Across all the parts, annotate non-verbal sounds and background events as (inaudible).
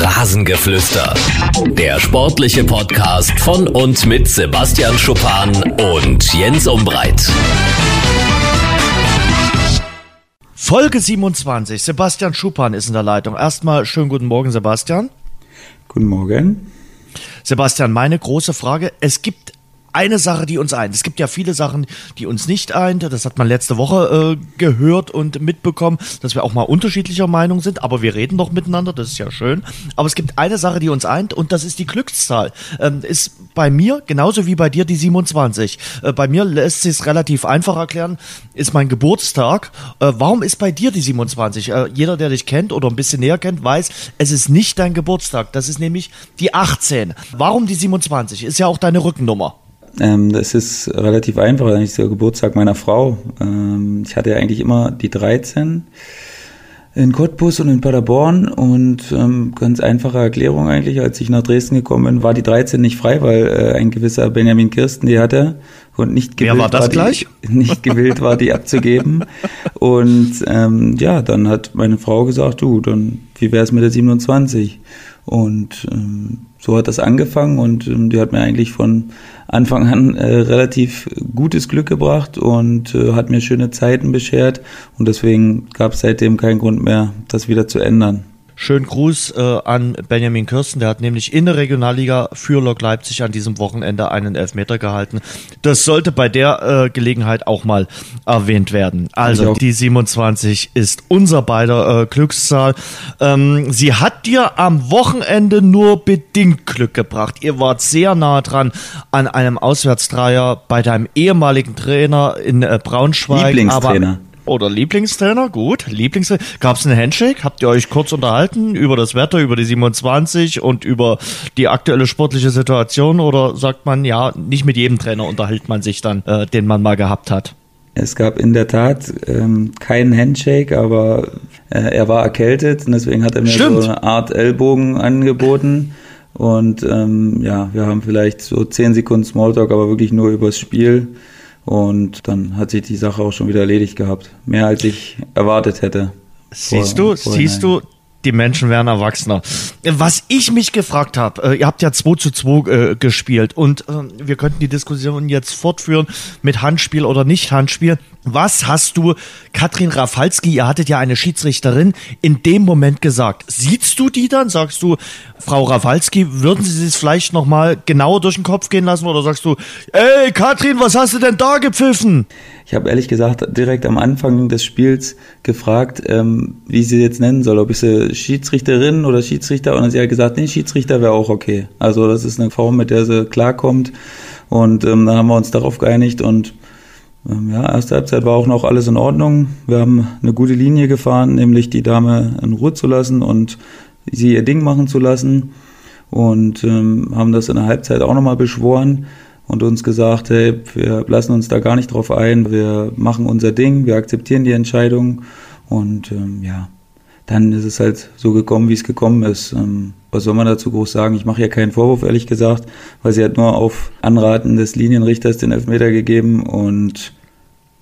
Rasengeflüster. Der sportliche Podcast von und mit Sebastian Schuppan und Jens Umbreit. Folge 27. Sebastian Schuppan ist in der Leitung. Erstmal schönen guten Morgen, Sebastian. Guten Morgen. Sebastian, meine große Frage. Es gibt eine Sache, die uns eint. Es gibt ja viele Sachen, die uns nicht eint. Das hat man letzte Woche äh, gehört und mitbekommen, dass wir auch mal unterschiedlicher Meinung sind. Aber wir reden doch miteinander, das ist ja schön. Aber es gibt eine Sache, die uns eint und das ist die Glückszahl. Ähm, ist bei mir genauso wie bei dir die 27. Äh, bei mir lässt sich es relativ einfach erklären. Ist mein Geburtstag. Äh, warum ist bei dir die 27? Äh, jeder, der dich kennt oder ein bisschen näher kennt, weiß, es ist nicht dein Geburtstag. Das ist nämlich die 18. Warum die 27? Ist ja auch deine Rückennummer. Ähm, das ist relativ einfach, eigentlich der Geburtstag meiner Frau. Ähm, ich hatte ja eigentlich immer die 13 in Cottbus und in Paderborn und ähm, ganz einfache Erklärung eigentlich, als ich nach Dresden gekommen bin, war die 13 nicht frei, weil äh, ein gewisser Benjamin Kirsten die hatte und nicht gewillt Wer war, das war die, gleich? (laughs) nicht gewillt war, die abzugeben. Und ähm, ja, dann hat meine Frau gesagt, du, dann wie wär's mit der 27? Und ähm, so hat das angefangen und ähm, die hat mir eigentlich von Anfang an äh, relativ gutes Glück gebracht und äh, hat mir schöne Zeiten beschert und deswegen gab es seitdem keinen Grund mehr, das wieder zu ändern. Schönen Gruß äh, an Benjamin Kirsten, der hat nämlich in der Regionalliga für Lok Leipzig an diesem Wochenende einen Elfmeter gehalten. Das sollte bei der äh, Gelegenheit auch mal erwähnt werden. Also die 27 ist unser beider äh, Glückszahl. Ähm, sie hat dir am Wochenende nur bedingt Glück gebracht. Ihr wart sehr nah dran an einem Auswärtsdreier bei deinem ehemaligen Trainer in äh, Braunschweig. Lieblingstrainer. Oder Lieblingstrainer, gut. Lieblingstrainer. Gab es einen Handshake? Habt ihr euch kurz unterhalten über das Wetter, über die 27 und über die aktuelle sportliche Situation? Oder sagt man, ja, nicht mit jedem Trainer unterhält man sich dann, äh, den man mal gehabt hat? Es gab in der Tat ähm, keinen Handshake, aber äh, er war erkältet und deswegen hat er mir Stimmt. so eine Art Ellbogen angeboten. Und ähm, ja, wir haben vielleicht so zehn Sekunden Smalltalk, aber wirklich nur übers Spiel. Und dann hat sich die Sache auch schon wieder erledigt gehabt. Mehr als ich erwartet hätte. Siehst Vor- du, siehst du, die Menschen werden erwachsener. Was ich mich gefragt habe, äh, ihr habt ja 2 zu 2 äh, gespielt und äh, wir könnten die Diskussion jetzt fortführen mit Handspiel oder nicht Handspiel. Was hast du, Katrin Rafalski, ihr hattet ja eine Schiedsrichterin, in dem Moment gesagt? Siehst du die dann? Sagst du, Frau Rafalski, würden Sie es vielleicht nochmal genauer durch den Kopf gehen lassen oder sagst du, ey Katrin, was hast du denn da gepfiffen? Ich habe ehrlich gesagt direkt am Anfang des Spiels gefragt, ähm, wie sie jetzt nennen soll, ob ich sie Schiedsrichterin oder Schiedsrichter und sie hat gesagt, nee, Schiedsrichter wäre auch okay. Also das ist eine Form, mit der sie klarkommt und ähm, dann haben wir uns darauf geeinigt und ähm, ja, erste Halbzeit war auch noch alles in Ordnung. Wir haben eine gute Linie gefahren, nämlich die Dame in Ruhe zu lassen und sie ihr Ding machen zu lassen und ähm, haben das in der Halbzeit auch nochmal beschworen und uns gesagt, hey, wir lassen uns da gar nicht drauf ein, wir machen unser Ding, wir akzeptieren die Entscheidung und ähm, ja, dann ist es halt so gekommen, wie es gekommen ist. Ähm, was soll man dazu groß sagen? Ich mache ja keinen Vorwurf, ehrlich gesagt, weil sie hat nur auf Anraten des Linienrichters den Elfmeter gegeben und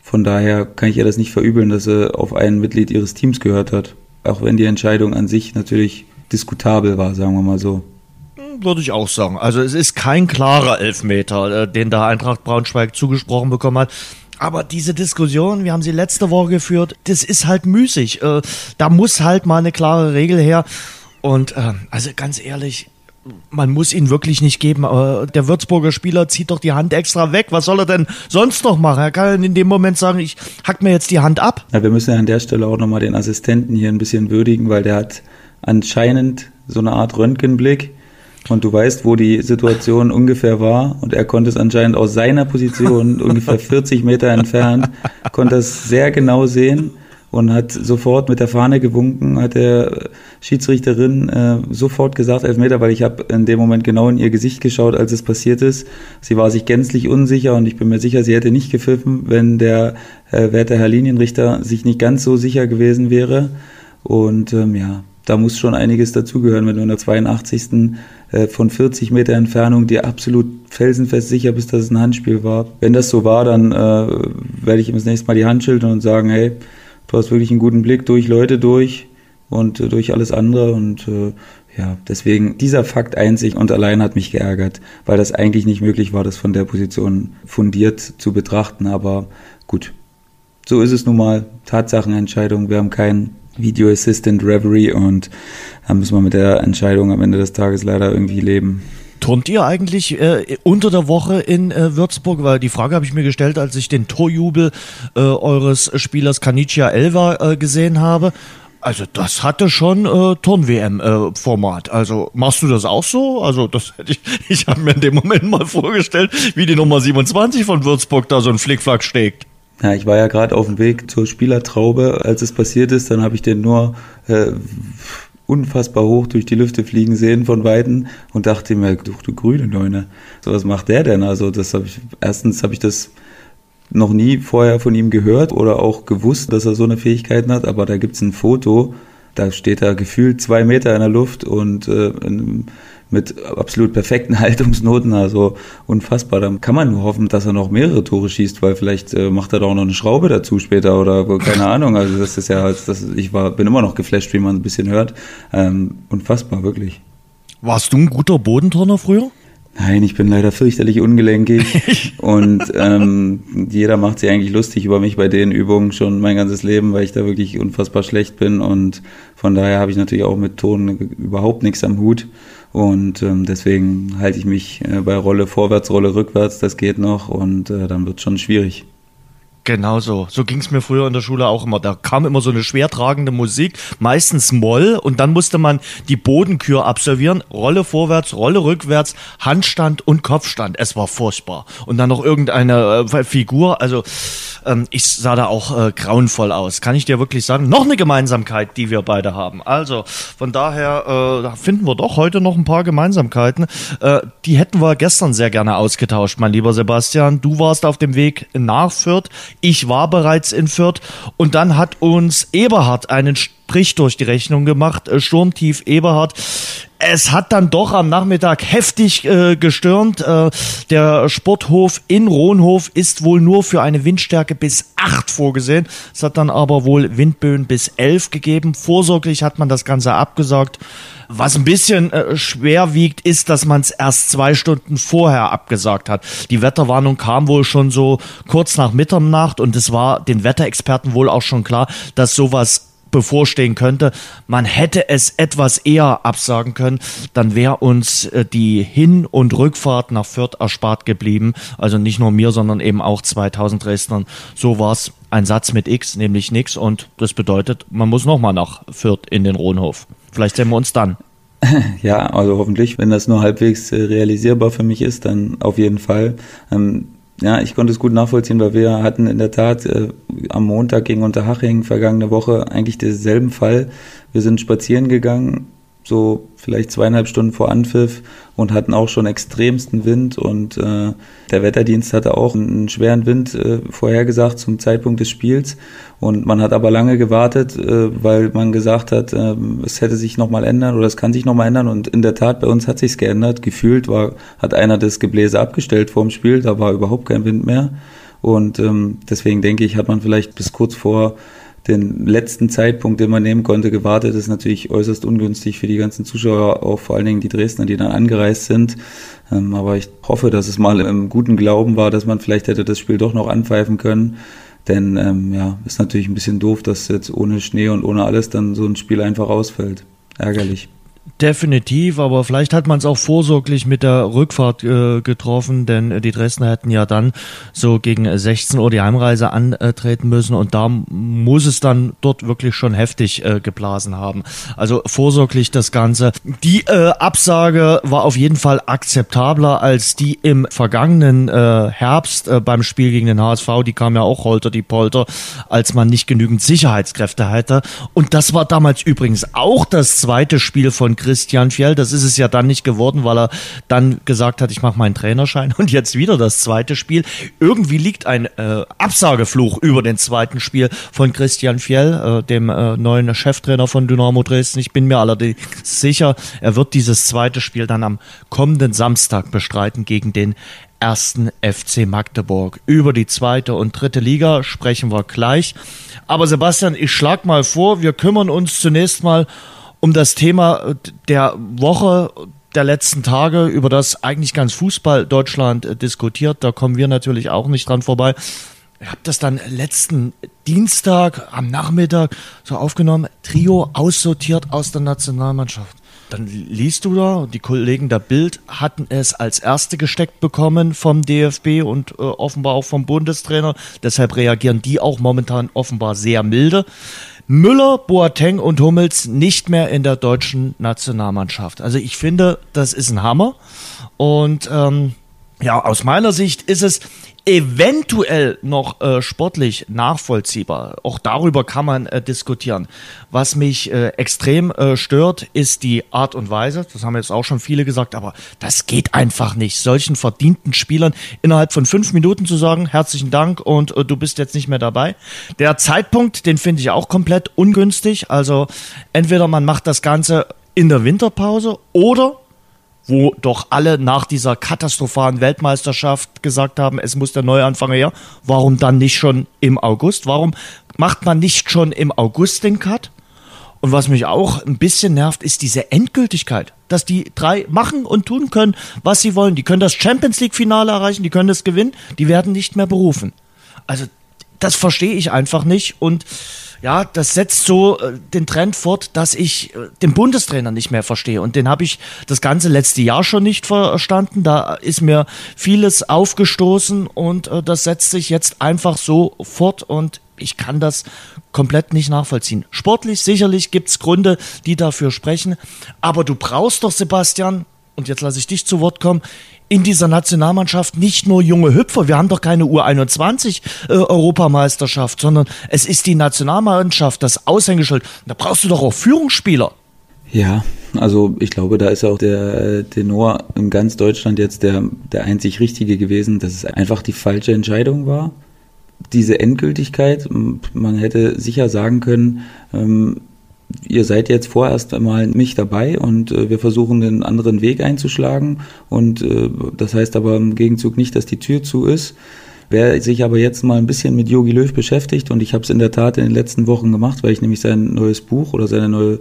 von daher kann ich ihr das nicht verübeln, dass sie auf ein Mitglied ihres Teams gehört hat. Auch wenn die Entscheidung an sich natürlich diskutabel war, sagen wir mal so. Würde ich auch sagen. Also es ist kein klarer Elfmeter, äh, den da Eintracht Braunschweig zugesprochen bekommen hat. Aber diese Diskussion, wir haben sie letzte Woche geführt, das ist halt müßig. Äh, Da muss halt mal eine klare Regel her. Und äh, also ganz ehrlich, man muss ihn wirklich nicht geben. Äh, Der Würzburger Spieler zieht doch die Hand extra weg. Was soll er denn sonst noch machen? Er kann in dem Moment sagen, ich hack mir jetzt die Hand ab. Ja, wir müssen ja an der Stelle auch nochmal den Assistenten hier ein bisschen würdigen, weil der hat anscheinend so eine Art Röntgenblick und du weißt, wo die Situation ungefähr war und er konnte es anscheinend aus seiner Position (laughs) ungefähr 40 Meter entfernt, konnte es sehr genau sehen und hat sofort mit der Fahne gewunken, hat der Schiedsrichterin äh, sofort gesagt, Elfmeter, weil ich habe in dem Moment genau in ihr Gesicht geschaut, als es passiert ist. Sie war sich gänzlich unsicher und ich bin mir sicher, sie hätte nicht gepfiffen, wenn der äh, werte Herr Linienrichter sich nicht ganz so sicher gewesen wäre. Und ähm, ja, da muss schon einiges dazugehören, wenn du in der 82. Äh, von 40 Meter Entfernung dir absolut felsenfest sicher bist, dass es ein Handspiel war. Wenn das so war, dann äh, werde ich ihm das nächste Mal die Hand schütteln und sagen, hey, du hast wirklich einen guten Blick durch Leute durch. und äh, durch alles andere und äh, ja, deswegen dieser Fakt einzig und allein hat mich geärgert, weil das eigentlich nicht möglich war, das von der Position fundiert zu betrachten. Aber gut, so ist es nun mal. Tatsachenentscheidung. Wir haben keinen Video Assistant Reverie und da müssen wir mit der Entscheidung am Ende des Tages leider irgendwie leben. Turnt ihr eigentlich äh, unter der Woche in äh, Würzburg? Weil die Frage habe ich mir gestellt, als ich den Torjubel äh, eures Spielers Canicia Elva äh, gesehen habe. Also das hatte schon äh, Turn-WM-Format. Äh, also machst du das auch so? Also das (laughs) hätte ich, ich habe mir in dem Moment mal vorgestellt, wie die Nummer 27 von Würzburg da so ein Flickflack steckt. Ja, ich war ja gerade auf dem Weg zur Spielertraube, als es passiert ist. Dann habe ich den nur äh, unfassbar hoch durch die Lüfte fliegen sehen von Weitem und dachte mir, du, du grüne Neune, so was macht der denn? Also das habe ich erstens habe ich das noch nie vorher von ihm gehört oder auch gewusst, dass er so eine Fähigkeiten hat, aber da gibt's ein Foto, da steht er gefühlt zwei Meter in der Luft und äh, mit absolut perfekten (laughs) Haltungsnoten, also unfassbar. Da kann man nur hoffen, dass er noch mehrere Tore schießt, weil vielleicht äh, macht er da auch noch eine Schraube dazu später oder keine (laughs) Ahnung. Also das ist ja, das, ich war, bin immer noch geflasht, wie man ein bisschen hört. Ähm, unfassbar, wirklich. Warst du ein guter Bodenturner früher? Nein, ich bin leider fürchterlich ungelenkig (laughs) und ähm, jeder macht sich eigentlich lustig über mich bei den Übungen schon mein ganzes Leben, weil ich da wirklich unfassbar schlecht bin und von daher habe ich natürlich auch mit Ton überhaupt nichts am Hut und ähm, deswegen halte ich mich äh, bei Rolle vorwärts, Rolle rückwärts, das geht noch und äh, dann wird schon schwierig. Genau so. So ging es mir früher in der Schule auch immer. Da kam immer so eine schwertragende Musik, meistens Moll, und dann musste man die Bodenkür absolvieren. Rolle vorwärts, Rolle rückwärts, Handstand und Kopfstand. Es war furchtbar. Und dann noch irgendeine äh, Figur. Also ähm, ich sah da auch äh, grauenvoll aus. Kann ich dir wirklich sagen. Noch eine Gemeinsamkeit, die wir beide haben. Also von daher äh, finden wir doch heute noch ein paar Gemeinsamkeiten. Äh, die hätten wir gestern sehr gerne ausgetauscht, mein lieber Sebastian. Du warst auf dem Weg nach Fürth. Ich war bereits in Fürth und dann hat uns Eberhard einen Strich durch die Rechnung gemacht, äh, Sturmtief Eberhard. Es hat dann doch am Nachmittag heftig äh, gestürmt. Äh, der Sporthof in Rohnhof ist wohl nur für eine Windstärke bis acht vorgesehen. Es hat dann aber wohl Windböen bis elf gegeben. Vorsorglich hat man das Ganze abgesagt. Was ein bisschen äh, schwer wiegt, ist, dass man es erst zwei Stunden vorher abgesagt hat. Die Wetterwarnung kam wohl schon so kurz nach Mitternacht und es war den Wetterexperten wohl auch schon klar, dass sowas bevorstehen könnte. Man hätte es etwas eher absagen können, dann wäre uns äh, die Hin- und Rückfahrt nach Fürth erspart geblieben. Also nicht nur mir, sondern eben auch 2000 Dresdnern. So war es ein Satz mit X, nämlich nix. Und das bedeutet, man muss nochmal nach Fürth in den Rohnhof. Vielleicht sehen wir uns dann. (laughs) Ja, also hoffentlich, wenn das nur halbwegs äh, realisierbar für mich ist, dann auf jeden Fall. Ähm, ja, ich konnte es gut nachvollziehen, weil wir hatten in der Tat äh, am Montag gegen Unterhaching vergangene Woche eigentlich denselben Fall. Wir sind spazieren gegangen so vielleicht zweieinhalb Stunden vor Anpfiff und hatten auch schon extremsten Wind und äh, der Wetterdienst hatte auch einen schweren Wind äh, vorhergesagt zum Zeitpunkt des Spiels und man hat aber lange gewartet, äh, weil man gesagt hat, äh, es hätte sich nochmal ändern oder es kann sich nochmal ändern und in der Tat bei uns hat sich's geändert. Gefühlt war hat einer das Gebläse abgestellt vor dem Spiel, da war überhaupt kein Wind mehr und ähm, deswegen denke ich, hat man vielleicht bis kurz vor den letzten Zeitpunkt, den man nehmen konnte, gewartet. Das ist natürlich äußerst ungünstig für die ganzen Zuschauer, auch vor allen Dingen die Dresdner, die dann angereist sind. Ähm, aber ich hoffe, dass es mal im guten Glauben war, dass man vielleicht hätte das Spiel doch noch anpfeifen können. Denn ähm, ja, ist natürlich ein bisschen doof, dass jetzt ohne Schnee und ohne alles dann so ein Spiel einfach ausfällt. Ärgerlich. Definitiv, aber vielleicht hat man es auch vorsorglich mit der Rückfahrt äh, getroffen, denn äh, die Dresdner hätten ja dann so gegen 16 Uhr die Heimreise antreten müssen und da muss es dann dort wirklich schon heftig äh, geblasen haben. Also vorsorglich das Ganze. Die äh, Absage war auf jeden Fall akzeptabler als die im vergangenen äh, Herbst äh, beim Spiel gegen den HSV. Die kam ja auch holter die Polter, als man nicht genügend Sicherheitskräfte hatte. Und das war damals übrigens auch das zweite Spiel von Christian Fjell. Das ist es ja dann nicht geworden, weil er dann gesagt hat, ich mache meinen Trainerschein und jetzt wieder das zweite Spiel. Irgendwie liegt ein äh, Absagefluch über den zweiten Spiel von Christian Fjell, äh, dem äh, neuen Cheftrainer von Dynamo Dresden. Ich bin mir allerdings sicher, er wird dieses zweite Spiel dann am kommenden Samstag bestreiten gegen den ersten FC Magdeburg. Über die zweite und dritte Liga sprechen wir gleich. Aber Sebastian, ich schlag mal vor, wir kümmern uns zunächst mal um das Thema der Woche, der letzten Tage, über das eigentlich ganz Fußball Deutschland äh, diskutiert. Da kommen wir natürlich auch nicht dran vorbei. Ich habe das dann letzten Dienstag am Nachmittag so aufgenommen. Trio aussortiert aus der Nationalmannschaft. Dann liest du da, die Kollegen der Bild hatten es als erste gesteckt bekommen vom DFB und äh, offenbar auch vom Bundestrainer. Deshalb reagieren die auch momentan offenbar sehr milde. Müller, Boateng und Hummels nicht mehr in der deutschen Nationalmannschaft. Also ich finde, das ist ein Hammer. Und ähm, ja, aus meiner Sicht ist es eventuell noch äh, sportlich nachvollziehbar. Auch darüber kann man äh, diskutieren. Was mich äh, extrem äh, stört, ist die Art und Weise. Das haben jetzt auch schon viele gesagt, aber das geht einfach nicht. Solchen verdienten Spielern innerhalb von fünf Minuten zu sagen, herzlichen Dank und äh, du bist jetzt nicht mehr dabei. Der Zeitpunkt, den finde ich auch komplett ungünstig. Also entweder man macht das Ganze in der Winterpause oder wo doch alle nach dieser katastrophalen Weltmeisterschaft gesagt haben, es muss der Neuanfang her. Warum dann nicht schon im August? Warum macht man nicht schon im August den Cut? Und was mich auch ein bisschen nervt, ist diese Endgültigkeit, dass die drei machen und tun können, was sie wollen. Die können das Champions League Finale erreichen, die können das gewinnen, die werden nicht mehr berufen. Also das verstehe ich einfach nicht und ja, das setzt so äh, den Trend fort, dass ich äh, den Bundestrainer nicht mehr verstehe. Und den habe ich das ganze letzte Jahr schon nicht verstanden. Da ist mir vieles aufgestoßen und äh, das setzt sich jetzt einfach so fort und ich kann das komplett nicht nachvollziehen. Sportlich sicherlich gibt's Gründe, die dafür sprechen, aber du brauchst doch, Sebastian, und jetzt lasse ich dich zu Wort kommen, in dieser Nationalmannschaft nicht nur junge Hüpfer. Wir haben doch keine U21 äh, Europameisterschaft, sondern es ist die Nationalmannschaft, das Aushängeschild. Da brauchst du doch auch Führungsspieler. Ja, also ich glaube, da ist auch der Tenor in ganz Deutschland jetzt der, der einzig Richtige gewesen, dass es einfach die falsche Entscheidung war. Diese Endgültigkeit, man hätte sicher sagen können, ähm, ihr seid jetzt vorerst einmal nicht dabei und äh, wir versuchen einen anderen Weg einzuschlagen und äh, das heißt aber im Gegenzug nicht, dass die Tür zu ist. Wer sich aber jetzt mal ein bisschen mit Yogi Löw beschäftigt und ich habe es in der Tat in den letzten Wochen gemacht, weil ich nämlich sein neues Buch oder seine neue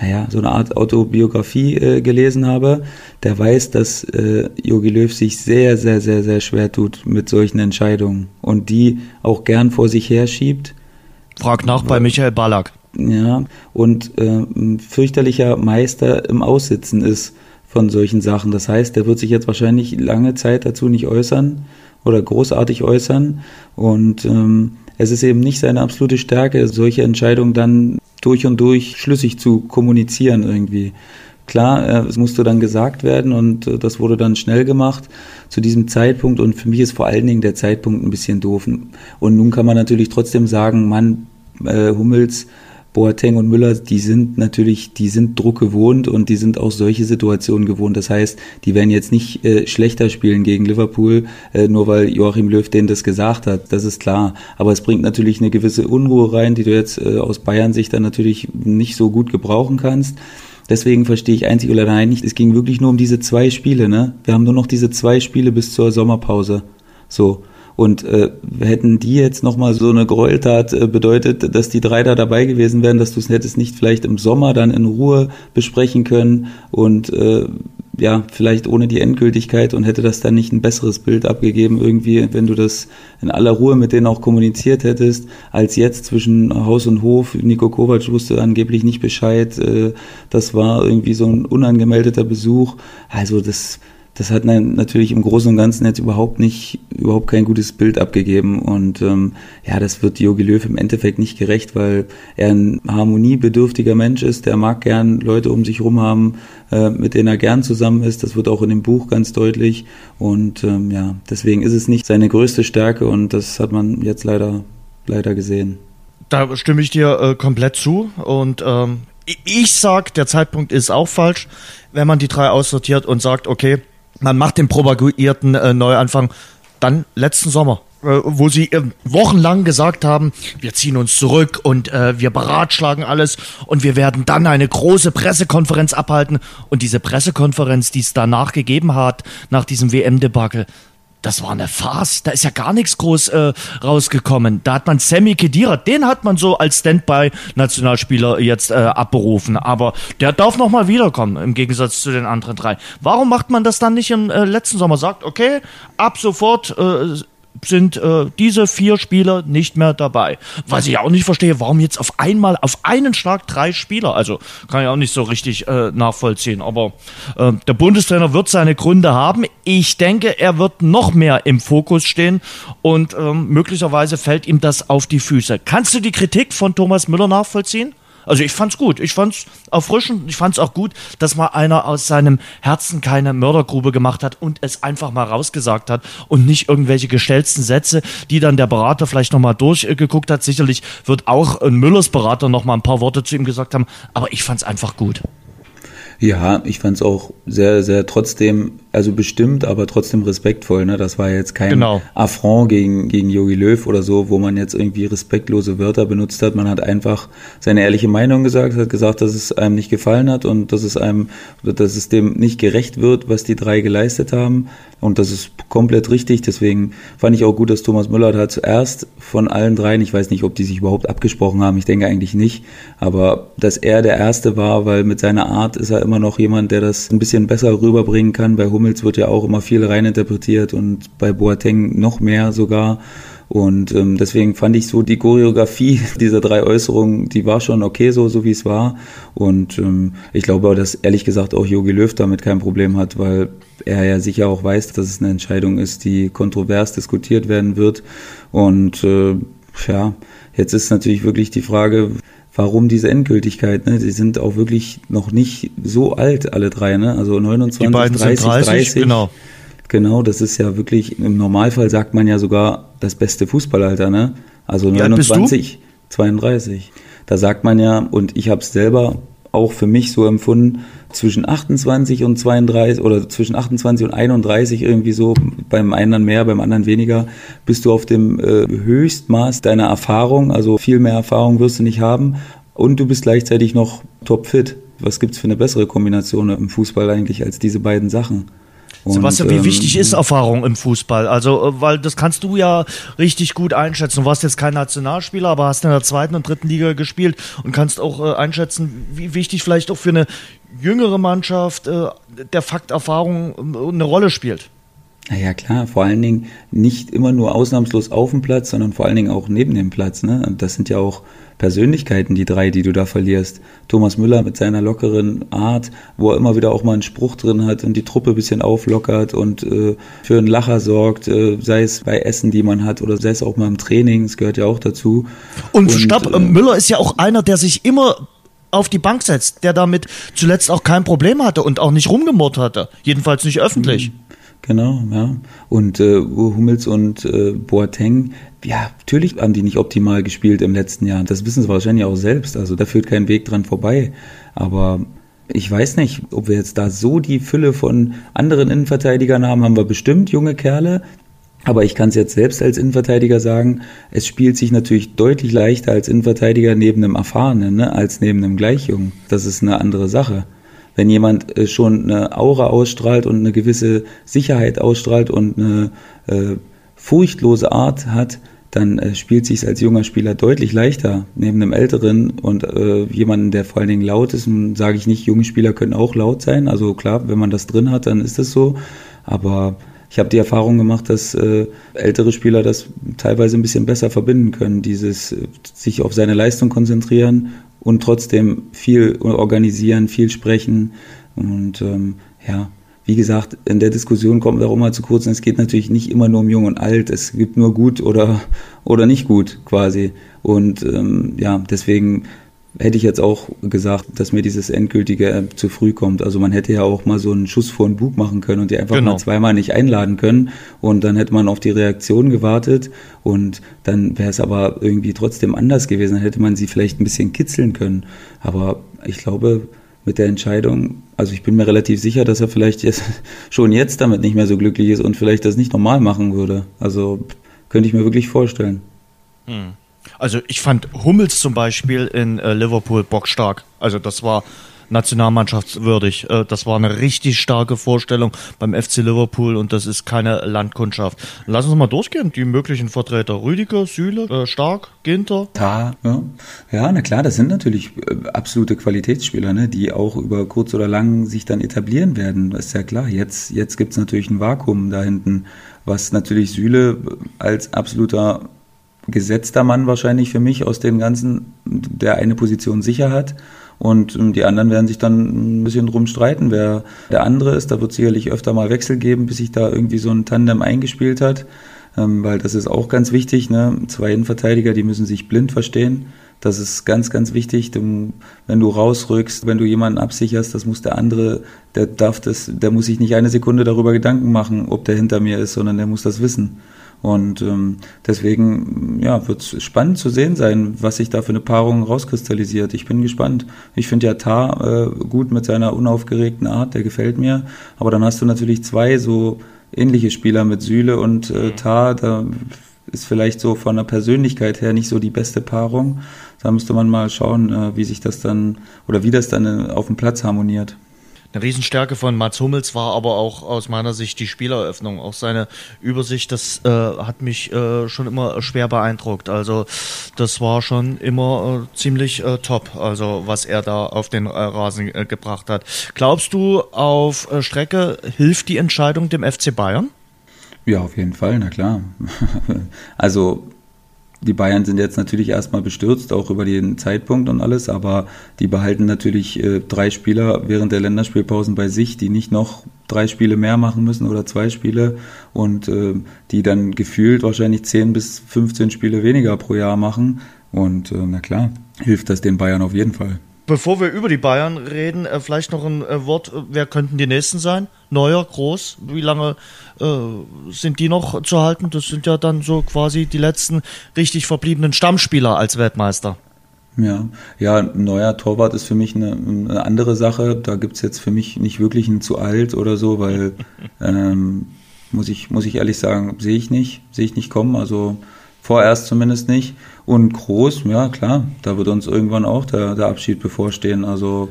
naja, so eine Art Autobiografie äh, gelesen habe, der weiß, dass äh, Jogi Löw sich sehr, sehr, sehr, sehr schwer tut mit solchen Entscheidungen und die auch gern vor sich herschiebt. Frag nach bei Michael Ballack ja, und äh, ein fürchterlicher Meister im Aussitzen ist von solchen Sachen. Das heißt, der wird sich jetzt wahrscheinlich lange Zeit dazu nicht äußern oder großartig äußern. Und ähm, es ist eben nicht seine absolute Stärke, solche Entscheidungen dann durch und durch schlüssig zu kommunizieren irgendwie. Klar, äh, es musste dann gesagt werden und äh, das wurde dann schnell gemacht zu diesem Zeitpunkt und für mich ist vor allen Dingen der Zeitpunkt ein bisschen doof. Und nun kann man natürlich trotzdem sagen, Mann, äh, Hummels Boateng und Müller, die sind natürlich, die sind Druck gewohnt und die sind auch solche Situationen gewohnt. Das heißt, die werden jetzt nicht äh, schlechter spielen gegen Liverpool, äh, nur weil Joachim Löw denen das gesagt hat. Das ist klar. Aber es bringt natürlich eine gewisse Unruhe rein, die du jetzt äh, aus Bayern Sicht dann natürlich nicht so gut gebrauchen kannst. Deswegen verstehe ich einzig oder allein nicht. Es ging wirklich nur um diese zwei Spiele, ne? Wir haben nur noch diese zwei Spiele bis zur Sommerpause. So. Und äh, hätten die jetzt nochmal so eine Gräueltat äh, bedeutet, dass die drei da dabei gewesen wären, dass du es hättest nicht vielleicht im Sommer dann in Ruhe besprechen können und äh, ja, vielleicht ohne die Endgültigkeit und hätte das dann nicht ein besseres Bild abgegeben irgendwie, wenn du das in aller Ruhe mit denen auch kommuniziert hättest, als jetzt zwischen Haus und Hof. Nico Kovac wusste angeblich nicht Bescheid. Äh, das war irgendwie so ein unangemeldeter Besuch. Also das das hat natürlich im Großen und Ganzen jetzt überhaupt nicht, überhaupt kein gutes Bild abgegeben. Und ähm, ja, das wird Jogi Löw im Endeffekt nicht gerecht, weil er ein harmoniebedürftiger Mensch ist. Der mag gern Leute um sich herum haben, äh, mit denen er gern zusammen ist. Das wird auch in dem Buch ganz deutlich. Und ähm, ja, deswegen ist es nicht seine größte Stärke und das hat man jetzt leider, leider gesehen. Da stimme ich dir äh, komplett zu. Und ähm, ich sag, der Zeitpunkt ist auch falsch, wenn man die drei aussortiert und sagt, okay, man macht den propagierten äh, Neuanfang dann letzten Sommer, äh, wo sie äh, wochenlang gesagt haben, wir ziehen uns zurück und äh, wir beratschlagen alles und wir werden dann eine große Pressekonferenz abhalten. Und diese Pressekonferenz, die es danach gegeben hat, nach diesem WM-Debakel, das war eine Farce. Da ist ja gar nichts groß äh, rausgekommen. Da hat man Sammy Kedira, den hat man so als Standby-Nationalspieler jetzt äh, abberufen. Aber der darf noch mal wiederkommen, im Gegensatz zu den anderen drei. Warum macht man das dann nicht im äh, letzten Sommer? Sagt, okay, ab sofort äh, sind äh, diese vier Spieler nicht mehr dabei. Was ich auch nicht verstehe, warum jetzt auf einmal auf einen Schlag drei Spieler? Also kann ich auch nicht so richtig äh, nachvollziehen. Aber äh, der Bundestrainer wird seine Gründe haben. Ich denke, er wird noch mehr im Fokus stehen und ähm, möglicherweise fällt ihm das auf die Füße. Kannst du die Kritik von Thomas Müller nachvollziehen? Also ich fand's gut. Ich fand's erfrischend. Ich fand's auch gut, dass mal einer aus seinem Herzen keine Mördergrube gemacht hat und es einfach mal rausgesagt hat und nicht irgendwelche gestellten Sätze, die dann der Berater vielleicht nochmal durchgeguckt hat. Sicherlich wird auch ein Müllers Berater nochmal ein paar Worte zu ihm gesagt haben, aber ich fand's einfach gut. Ja, ich fand's auch sehr, sehr trotzdem, also bestimmt, aber trotzdem respektvoll. Ne? Das war jetzt kein genau. Affront gegen gegen Yogi Löw oder so, wo man jetzt irgendwie respektlose Wörter benutzt hat. Man hat einfach seine ehrliche Meinung gesagt, hat gesagt, dass es einem nicht gefallen hat und dass es einem, dass es dem nicht gerecht wird, was die drei geleistet haben. Und das ist komplett richtig. Deswegen fand ich auch gut, dass Thomas Müller da zuerst von allen dreien, ich weiß nicht, ob die sich überhaupt abgesprochen haben, ich denke eigentlich nicht, aber dass er der Erste war, weil mit seiner Art ist er immer noch jemand, der das ein bisschen besser rüberbringen kann. Bei Hummels wird ja auch immer viel reininterpretiert und bei Boateng noch mehr sogar. Und ähm, deswegen fand ich so die Choreografie (laughs) dieser drei Äußerungen, die war schon okay so, so wie es war. Und ähm, ich glaube dass ehrlich gesagt auch Jogi Löw damit kein Problem hat, weil er ja sicher auch weiß, dass es eine Entscheidung ist, die kontrovers diskutiert werden wird. Und äh, ja, jetzt ist natürlich wirklich die Frage, warum diese Endgültigkeit? Ne? Sie sind auch wirklich noch nicht so alt, alle drei, ne? Also 29, 30, 30, 30, genau. Genau, das ist ja wirklich, im Normalfall sagt man ja sogar das beste Fußballalter, ne? Also 29, 32. Da sagt man ja, und ich habe es selber auch für mich so empfunden, zwischen 28 und 32 oder zwischen 28 und 31 irgendwie so, beim einen mehr, beim anderen weniger, bist du auf dem äh, Höchstmaß deiner Erfahrung, also viel mehr Erfahrung wirst du nicht haben und du bist gleichzeitig noch topfit. Was gibt's für eine bessere Kombination im Fußball eigentlich als diese beiden Sachen? Sebastian, wie ähm, wichtig ist Erfahrung im Fußball? Also, äh, weil das kannst du ja richtig gut einschätzen. Du warst jetzt kein Nationalspieler, aber hast in der zweiten und dritten Liga gespielt und kannst auch äh, einschätzen, wie wichtig vielleicht auch für eine jüngere Mannschaft äh, der Fakt Erfahrung äh, eine Rolle spielt. Naja, klar, vor allen Dingen nicht immer nur ausnahmslos auf dem Platz, sondern vor allen Dingen auch neben dem Platz. Ne? Das sind ja auch Persönlichkeiten, die drei, die du da verlierst. Thomas Müller mit seiner lockeren Art, wo er immer wieder auch mal einen Spruch drin hat und die Truppe ein bisschen auflockert und äh, für einen Lacher sorgt, äh, sei es bei Essen, die man hat, oder sei es auch mal im Training, das gehört ja auch dazu. Und, und stopp, äh, Müller ist ja auch einer, der sich immer auf die Bank setzt, der damit zuletzt auch kein Problem hatte und auch nicht rumgemurrt hatte. Jedenfalls nicht öffentlich. Mhm. Genau, ja. Und äh, Hummels und äh, Boateng, ja, natürlich haben die nicht optimal gespielt im letzten Jahr. Das wissen sie wahrscheinlich auch selbst. Also da führt kein Weg dran vorbei. Aber ich weiß nicht, ob wir jetzt da so die Fülle von anderen Innenverteidigern haben. Haben wir bestimmt junge Kerle. Aber ich kann es jetzt selbst als Innenverteidiger sagen, es spielt sich natürlich deutlich leichter als Innenverteidiger neben einem Erfahrenen, ne, als neben einem Gleichjungen. Das ist eine andere Sache wenn jemand äh, schon eine Aura ausstrahlt und eine gewisse Sicherheit ausstrahlt und eine äh, furchtlose Art hat, dann äh, spielt sich als junger Spieler deutlich leichter neben einem älteren und äh, jemanden, der vor allen Dingen laut ist. Sage ich nicht, junge Spieler können auch laut sein. Also klar, wenn man das drin hat, dann ist das so. Aber ich habe die Erfahrung gemacht, dass äh, ältere Spieler das teilweise ein bisschen besser verbinden können, dieses äh, sich auf seine Leistung konzentrieren und trotzdem viel organisieren, viel sprechen. Und ähm, ja, wie gesagt, in der Diskussion kommt auch immer zu kurz. Und es geht natürlich nicht immer nur um Jung und Alt. Es gibt nur gut oder, oder nicht gut quasi. Und ähm, ja, deswegen hätte ich jetzt auch gesagt, dass mir dieses endgültige zu früh kommt. Also man hätte ja auch mal so einen Schuss vor den Bug machen können und die einfach genau. mal zweimal nicht einladen können und dann hätte man auf die Reaktion gewartet und dann wäre es aber irgendwie trotzdem anders gewesen. Dann hätte man sie vielleicht ein bisschen kitzeln können. Aber ich glaube, mit der Entscheidung, also ich bin mir relativ sicher, dass er vielleicht jetzt, (laughs) schon jetzt damit nicht mehr so glücklich ist und vielleicht das nicht normal machen würde. Also könnte ich mir wirklich vorstellen. Hm. Also ich fand Hummels zum Beispiel in äh, Liverpool bockstark. Also das war nationalmannschaftswürdig. Äh, das war eine richtig starke Vorstellung beim FC Liverpool und das ist keine Landkundschaft. Lass uns mal durchgehen. Die möglichen Vertreter. Rüdiger, Süle, äh, Stark, Ginter. Ta, ja. ja, na klar, das sind natürlich äh, absolute Qualitätsspieler, ne, die auch über kurz oder lang sich dann etablieren werden. Das ist ja klar. Jetzt, jetzt gibt es natürlich ein Vakuum da hinten, was natürlich Süle als absoluter gesetzter Mann wahrscheinlich für mich aus den ganzen, der eine Position sicher hat. Und ähm, die anderen werden sich dann ein bisschen drum streiten, wer der andere ist. Da wird sicherlich öfter mal Wechsel geben, bis sich da irgendwie so ein Tandem eingespielt hat. Ähm, weil das ist auch ganz wichtig. Ne? Zwei Innenverteidiger, die müssen sich blind verstehen. Das ist ganz, ganz wichtig. Wenn du rausrückst, wenn du jemanden absicherst, das muss der andere, der darf das, der muss sich nicht eine Sekunde darüber Gedanken machen, ob der hinter mir ist, sondern der muss das wissen. Und ähm, deswegen ja, wird es spannend zu sehen sein, was sich da für eine Paarung rauskristallisiert. Ich bin gespannt. Ich finde ja Tar äh, gut mit seiner unaufgeregten Art, der gefällt mir. Aber dann hast du natürlich zwei so ähnliche Spieler mit Süle und äh, mhm. Tar. Da ist vielleicht so von der Persönlichkeit her nicht so die beste Paarung. Da müsste man mal schauen, äh, wie sich das dann oder wie das dann äh, auf dem Platz harmoniert. Eine Riesenstärke von Mats Hummels war aber auch aus meiner Sicht die Spieleröffnung. Auch seine Übersicht, das äh, hat mich äh, schon immer schwer beeindruckt. Also das war schon immer äh, ziemlich äh, top, also was er da auf den äh, Rasen äh, gebracht hat. Glaubst du, auf Strecke hilft die Entscheidung dem FC Bayern? Ja, auf jeden Fall, na klar. (laughs) also die Bayern sind jetzt natürlich erstmal bestürzt, auch über den Zeitpunkt und alles, aber die behalten natürlich äh, drei Spieler während der Länderspielpausen bei sich, die nicht noch drei Spiele mehr machen müssen oder zwei Spiele und äh, die dann gefühlt wahrscheinlich 10 bis 15 Spiele weniger pro Jahr machen. Und äh, na klar, hilft das den Bayern auf jeden Fall. Bevor wir über die Bayern reden, äh, vielleicht noch ein äh, Wort, wer könnten die nächsten sein? Neuer, groß, wie lange äh, sind die noch zu halten? Das sind ja dann so quasi die letzten richtig verbliebenen Stammspieler als Weltmeister. Ja, ja, neuer Torwart ist für mich eine, eine andere Sache. Da gibt es jetzt für mich nicht wirklich ein zu alt oder so, weil (laughs) ähm, muss ich, muss ich ehrlich sagen, sehe ich nicht, sehe ich nicht kommen. Also vorerst zumindest nicht. Und groß, ja klar, da wird uns irgendwann auch der, der Abschied bevorstehen. Also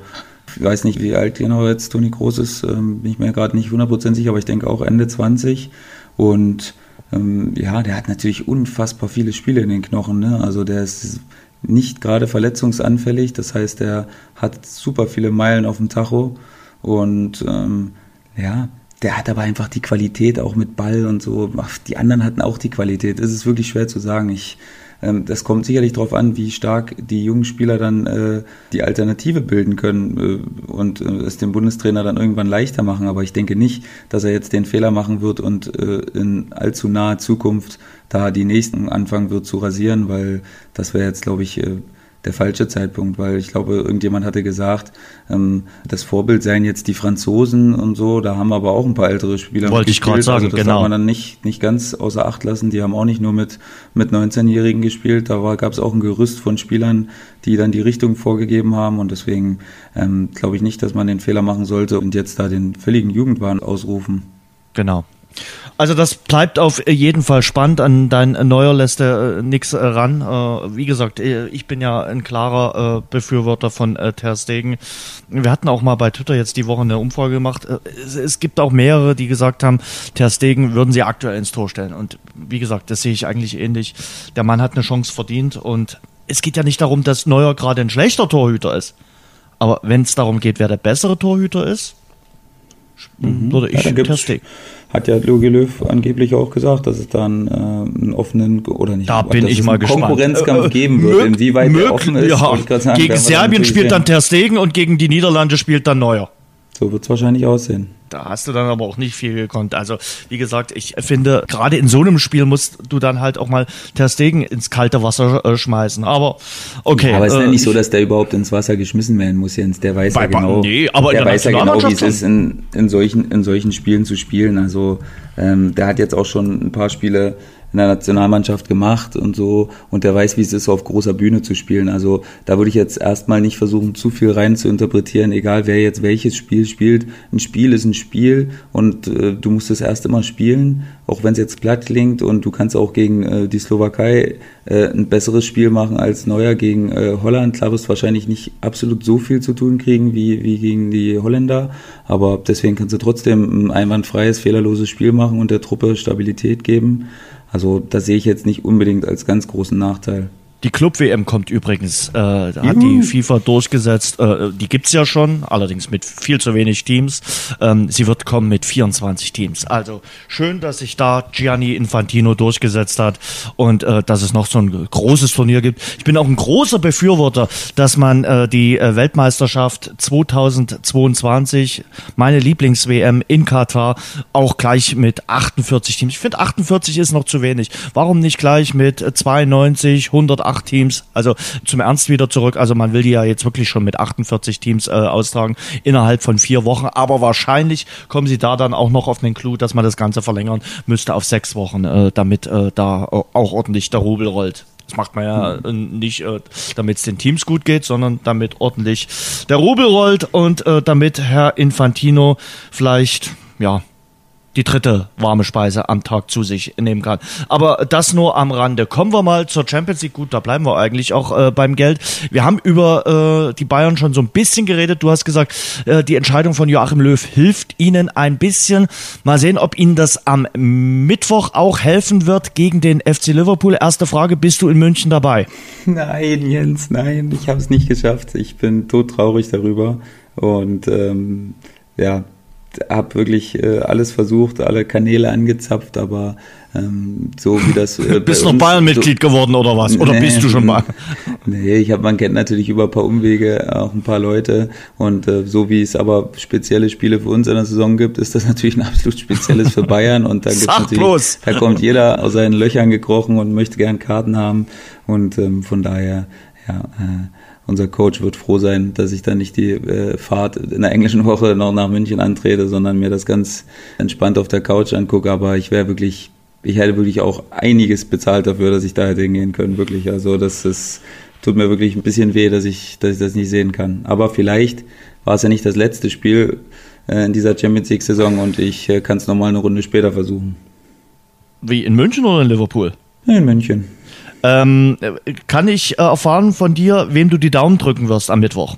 ich weiß nicht, wie alt genau jetzt Toni Groß ist, ähm, bin ich mir gerade nicht 100% sicher, aber ich denke auch Ende 20. Und ähm, ja, der hat natürlich unfassbar viele Spiele in den Knochen. Ne? Also der ist nicht gerade verletzungsanfällig, das heißt, er hat super viele Meilen auf dem Tacho. Und ähm, ja, der hat aber einfach die Qualität auch mit Ball und so. Die anderen hatten auch die Qualität. Es ist wirklich schwer zu sagen. Ich, das kommt sicherlich darauf an, wie stark die jungen Spieler dann äh, die Alternative bilden können äh, und äh, es dem Bundestrainer dann irgendwann leichter machen. Aber ich denke nicht, dass er jetzt den Fehler machen wird und äh, in allzu naher Zukunft da die nächsten anfangen wird zu rasieren, weil das wäre jetzt, glaube ich, äh, der falsche Zeitpunkt, weil ich glaube, irgendjemand hatte gesagt, ähm, das Vorbild seien jetzt die Franzosen und so, da haben aber auch ein paar ältere Spieler Wollte ich gerade sagen, also das genau. darf man dann nicht, nicht ganz außer Acht lassen, die haben auch nicht nur mit, mit 19-Jährigen gespielt, da gab es auch ein Gerüst von Spielern, die dann die Richtung vorgegeben haben und deswegen ähm, glaube ich nicht, dass man den Fehler machen sollte und jetzt da den völligen Jugendwahn ausrufen. Genau. Also das bleibt auf jeden Fall spannend. An dein Neuer lässt er äh, nichts äh, ran. Äh, wie gesagt, äh, ich bin ja ein klarer äh, Befürworter von äh, Ter Stegen. Wir hatten auch mal bei Twitter jetzt die Woche eine Umfrage gemacht. Es, es, gibt auch mehrere, die gesagt haben, Ter Stegen würden sie aktuell ins Tor stellen. Und wie gesagt, das sehe ich eigentlich ähnlich. Der Mann hat eine Chance verdient und es geht ja nicht darum, dass Neuer gerade ein schlechter Torhüter ist. Aber wenn es darum geht, wer der bessere Torhüter ist, mhm. würde ich ja, Ter Stegen hat ja Jogi Löw angeblich auch gesagt, dass es da einen, äh, einen offenen oder nicht, da bin ich mal gespannt. Konkurrenzkampf geben wird, Mög, inwieweit mög, der offen ist. Ja, sagen, gegen Serbien spielt dann Ter Stegen und gegen die Niederlande spielt dann Neuer. So wird es wahrscheinlich aussehen. Da hast du dann aber auch nicht viel gekonnt. Also, wie gesagt, ich finde, gerade in so einem Spiel musst du dann halt auch mal Ter Stegen ins kalte Wasser äh, schmeißen. Aber okay. Aber es ist ja äh, nicht so, dass der überhaupt ins Wasser geschmissen werden muss, Jens. Der weiß ja genau, nee, aber der weiß ja genau, wie es ist, in, in, solchen, in solchen Spielen zu spielen. Also, ähm, der hat jetzt auch schon ein paar Spiele in der Nationalmannschaft gemacht und so und der weiß, wie es ist, auf großer Bühne zu spielen. Also da würde ich jetzt erstmal nicht versuchen, zu viel rein zu interpretieren, egal wer jetzt welches Spiel spielt. Ein Spiel ist ein Spiel und äh, du musst es erst immer spielen, auch wenn es jetzt glatt klingt und du kannst auch gegen äh, die Slowakei äh, ein besseres Spiel machen als Neuer gegen äh, Holland. Klar wirst wahrscheinlich nicht absolut so viel zu tun kriegen wie, wie gegen die Holländer, aber deswegen kannst du trotzdem ein einwandfreies, fehlerloses Spiel machen und der Truppe Stabilität geben. Also das sehe ich jetzt nicht unbedingt als ganz großen Nachteil. Die Club-WM kommt übrigens, äh, da hat die FIFA durchgesetzt, äh, die gibt's ja schon, allerdings mit viel zu wenig Teams. Ähm, sie wird kommen mit 24 Teams. Also schön, dass sich da Gianni Infantino durchgesetzt hat und äh, dass es noch so ein großes Turnier gibt. Ich bin auch ein großer Befürworter, dass man äh, die äh, Weltmeisterschaft 2022, meine Lieblings-WM in Katar, auch gleich mit 48 Teams. Ich finde 48 ist noch zu wenig. Warum nicht gleich mit 92, 108 acht Teams. Also zum Ernst wieder zurück. Also man will die ja jetzt wirklich schon mit 48 Teams äh, austragen innerhalb von vier Wochen. Aber wahrscheinlich kommen sie da dann auch noch auf den Clou, dass man das Ganze verlängern müsste auf sechs Wochen, äh, damit äh, da auch ordentlich der Rubel rollt. Das macht man ja mhm. nicht, äh, damit es den Teams gut geht, sondern damit ordentlich der Rubel rollt und äh, damit Herr Infantino vielleicht, ja, die dritte warme Speise am Tag zu sich nehmen kann. Aber das nur am Rande. Kommen wir mal zur Champions League. Gut, da bleiben wir eigentlich auch äh, beim Geld. Wir haben über äh, die Bayern schon so ein bisschen geredet. Du hast gesagt, äh, die Entscheidung von Joachim Löw hilft ihnen ein bisschen. Mal sehen, ob ihnen das am Mittwoch auch helfen wird gegen den FC Liverpool. Erste Frage, bist du in München dabei? Nein, Jens, nein, ich habe es nicht geschafft. Ich bin todtraurig darüber. Und ähm, ja, habe wirklich äh, alles versucht, alle Kanäle angezapft, aber ähm, so wie das. Äh, bist du noch Bayern-Mitglied so, geworden oder was? Oder nee, bist du schon mal? Nee, ich habe, man kennt natürlich über ein paar Umwege auch ein paar Leute und äh, so wie es aber spezielle Spiele für uns in der Saison gibt, ist das (laughs) natürlich ein absolut spezielles für Bayern und da gibt's natürlich, bloß. da kommt jeder aus seinen Löchern gekrochen und möchte gern Karten haben und ähm, von daher ja. Äh, unser Coach wird froh sein, dass ich dann nicht die äh, Fahrt in der englischen Woche noch nach München antrete, sondern mir das ganz entspannt auf der Couch angucke. Aber ich wäre wirklich, ich hätte wirklich auch einiges bezahlt dafür, dass ich da hätte hingehen können, wirklich. Also das ist, tut mir wirklich ein bisschen weh, dass ich, dass ich das nicht sehen kann. Aber vielleicht war es ja nicht das letzte Spiel äh, in dieser Champions League Saison und ich äh, kann es nochmal eine Runde später versuchen. Wie, in München oder in Liverpool? In München. Ähm, kann ich äh, erfahren von dir, wem du die Daumen drücken wirst am Mittwoch?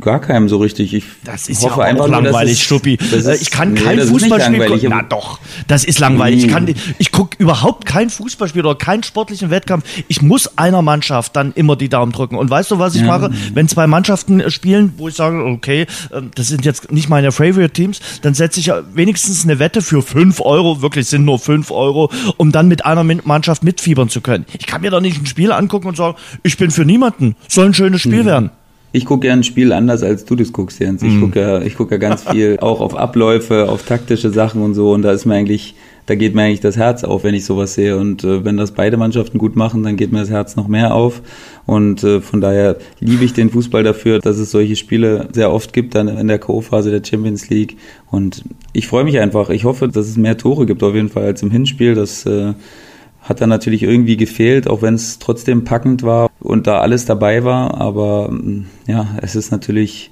Gar keinem so richtig. Ich das ist hoffe ja einfach langweilig, nur, Stuppi. Äh, ich kann nee, kein Fußballspiel gucken. Na doch, das ist langweilig. Ich, kann, ich gucke überhaupt kein Fußballspiel oder keinen sportlichen Wettkampf. Ich muss einer Mannschaft dann immer die Daumen drücken. Und weißt du, was ich ja. mache? Wenn zwei Mannschaften äh, spielen, wo ich sage, okay, ähm, das sind jetzt nicht meine Favorite Teams, dann setze ich wenigstens eine Wette für fünf Euro, wirklich sind nur fünf Euro, um dann mit einer Mannschaft mitfiebern zu können. Ich kann mir doch nicht ein Spiel angucken und sagen, ich bin für niemanden. Soll ein schönes Spiel mhm. werden. Ich gucke ja ein Spiel anders, als du das guckst, Jens. Ich mm. gucke ja, ich guck ja ganz viel (laughs) auch auf Abläufe, auf taktische Sachen und so. Und da ist mir eigentlich, da geht mir eigentlich das Herz auf, wenn ich sowas sehe. Und äh, wenn das beide Mannschaften gut machen, dann geht mir das Herz noch mehr auf. Und äh, von daher liebe ich den Fußball dafür, dass es solche Spiele sehr oft gibt dann in der Co-Phase der Champions League. Und ich freue mich einfach. Ich hoffe, dass es mehr Tore gibt auf jeden Fall als im Hinspiel. Das äh, hat dann natürlich irgendwie gefehlt, auch wenn es trotzdem packend war und da alles dabei war. Aber mm, ja, es ist natürlich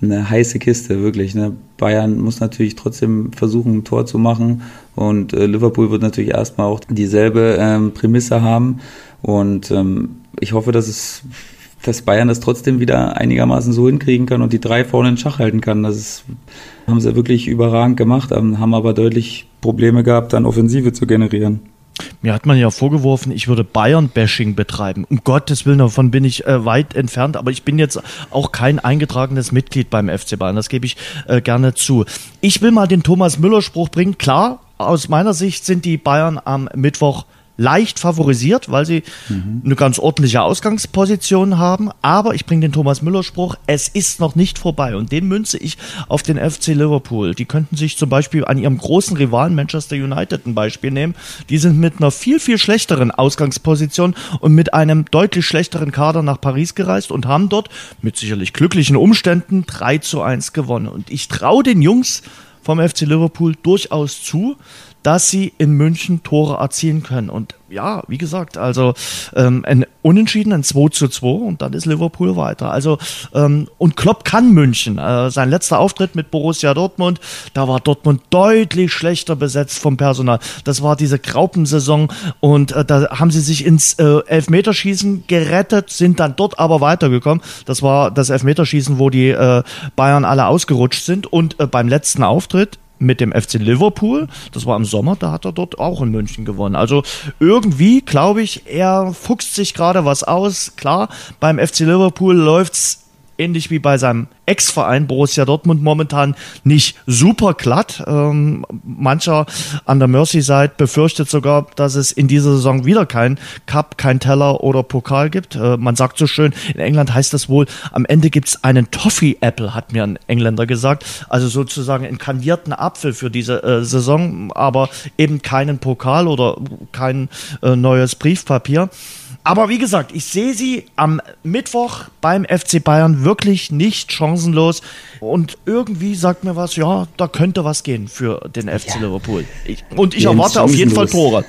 eine heiße Kiste, wirklich. Ne? Bayern muss natürlich trotzdem versuchen, ein Tor zu machen. Und äh, Liverpool wird natürlich erstmal auch dieselbe ähm, Prämisse haben. Und ähm, ich hoffe, dass es dass Bayern das trotzdem wieder einigermaßen so hinkriegen kann und die drei vorne in Schach halten kann. Das ist, haben sie wirklich überragend gemacht, haben aber deutlich Probleme gehabt, dann Offensive zu generieren. Mir hat man ja vorgeworfen, ich würde Bayern-Bashing betreiben. Um Gottes Willen, davon bin ich äh, weit entfernt, aber ich bin jetzt auch kein eingetragenes Mitglied beim FC Bayern, das gebe ich äh, gerne zu. Ich will mal den Thomas Müller-Spruch bringen. Klar, aus meiner Sicht sind die Bayern am Mittwoch leicht favorisiert, weil sie mhm. eine ganz ordentliche Ausgangsposition haben. Aber ich bringe den Thomas Müller-Spruch, es ist noch nicht vorbei. Und den münze ich auf den FC Liverpool. Die könnten sich zum Beispiel an ihrem großen Rivalen Manchester United ein Beispiel nehmen. Die sind mit einer viel, viel schlechteren Ausgangsposition und mit einem deutlich schlechteren Kader nach Paris gereist und haben dort mit sicherlich glücklichen Umständen 3 zu 1 gewonnen. Und ich traue den Jungs vom FC Liverpool durchaus zu, dass sie in München Tore erzielen können. Und ja, wie gesagt, also ähm, ein Unentschieden, ein 2 zu 2 und dann ist Liverpool weiter. Also ähm, und Klopp kann München. Äh, sein letzter Auftritt mit Borussia Dortmund, da war Dortmund deutlich schlechter besetzt vom Personal. Das war diese Graupensaison und äh, da haben sie sich ins äh, Elfmeterschießen gerettet, sind dann dort aber weitergekommen. Das war das Elfmeterschießen, wo die äh, Bayern alle ausgerutscht sind und äh, beim letzten Auftritt mit dem FC Liverpool. Das war im Sommer, da hat er dort auch in München gewonnen. Also irgendwie glaube ich, er fuchst sich gerade was aus. Klar, beim FC Liverpool läuft's ähnlich wie bei seinem Ex-Verein Borussia Dortmund momentan nicht super glatt. Ähm, mancher an der Merseyside befürchtet sogar, dass es in dieser Saison wieder kein Cup, kein Teller oder Pokal gibt. Äh, man sagt so schön, in England heißt das wohl, am Ende gibt es einen Toffee-Apple, hat mir ein Engländer gesagt. Also sozusagen einen kanierten Apfel für diese äh, Saison, aber eben keinen Pokal oder kein äh, neues Briefpapier. Aber wie gesagt, ich sehe sie am Mittwoch beim FC Bayern wirklich nicht chancenlos. Und irgendwie sagt mir was, ja, da könnte was gehen für den FC ja. Liverpool. Ich, und ich erwarte auf jeden Fall Tore.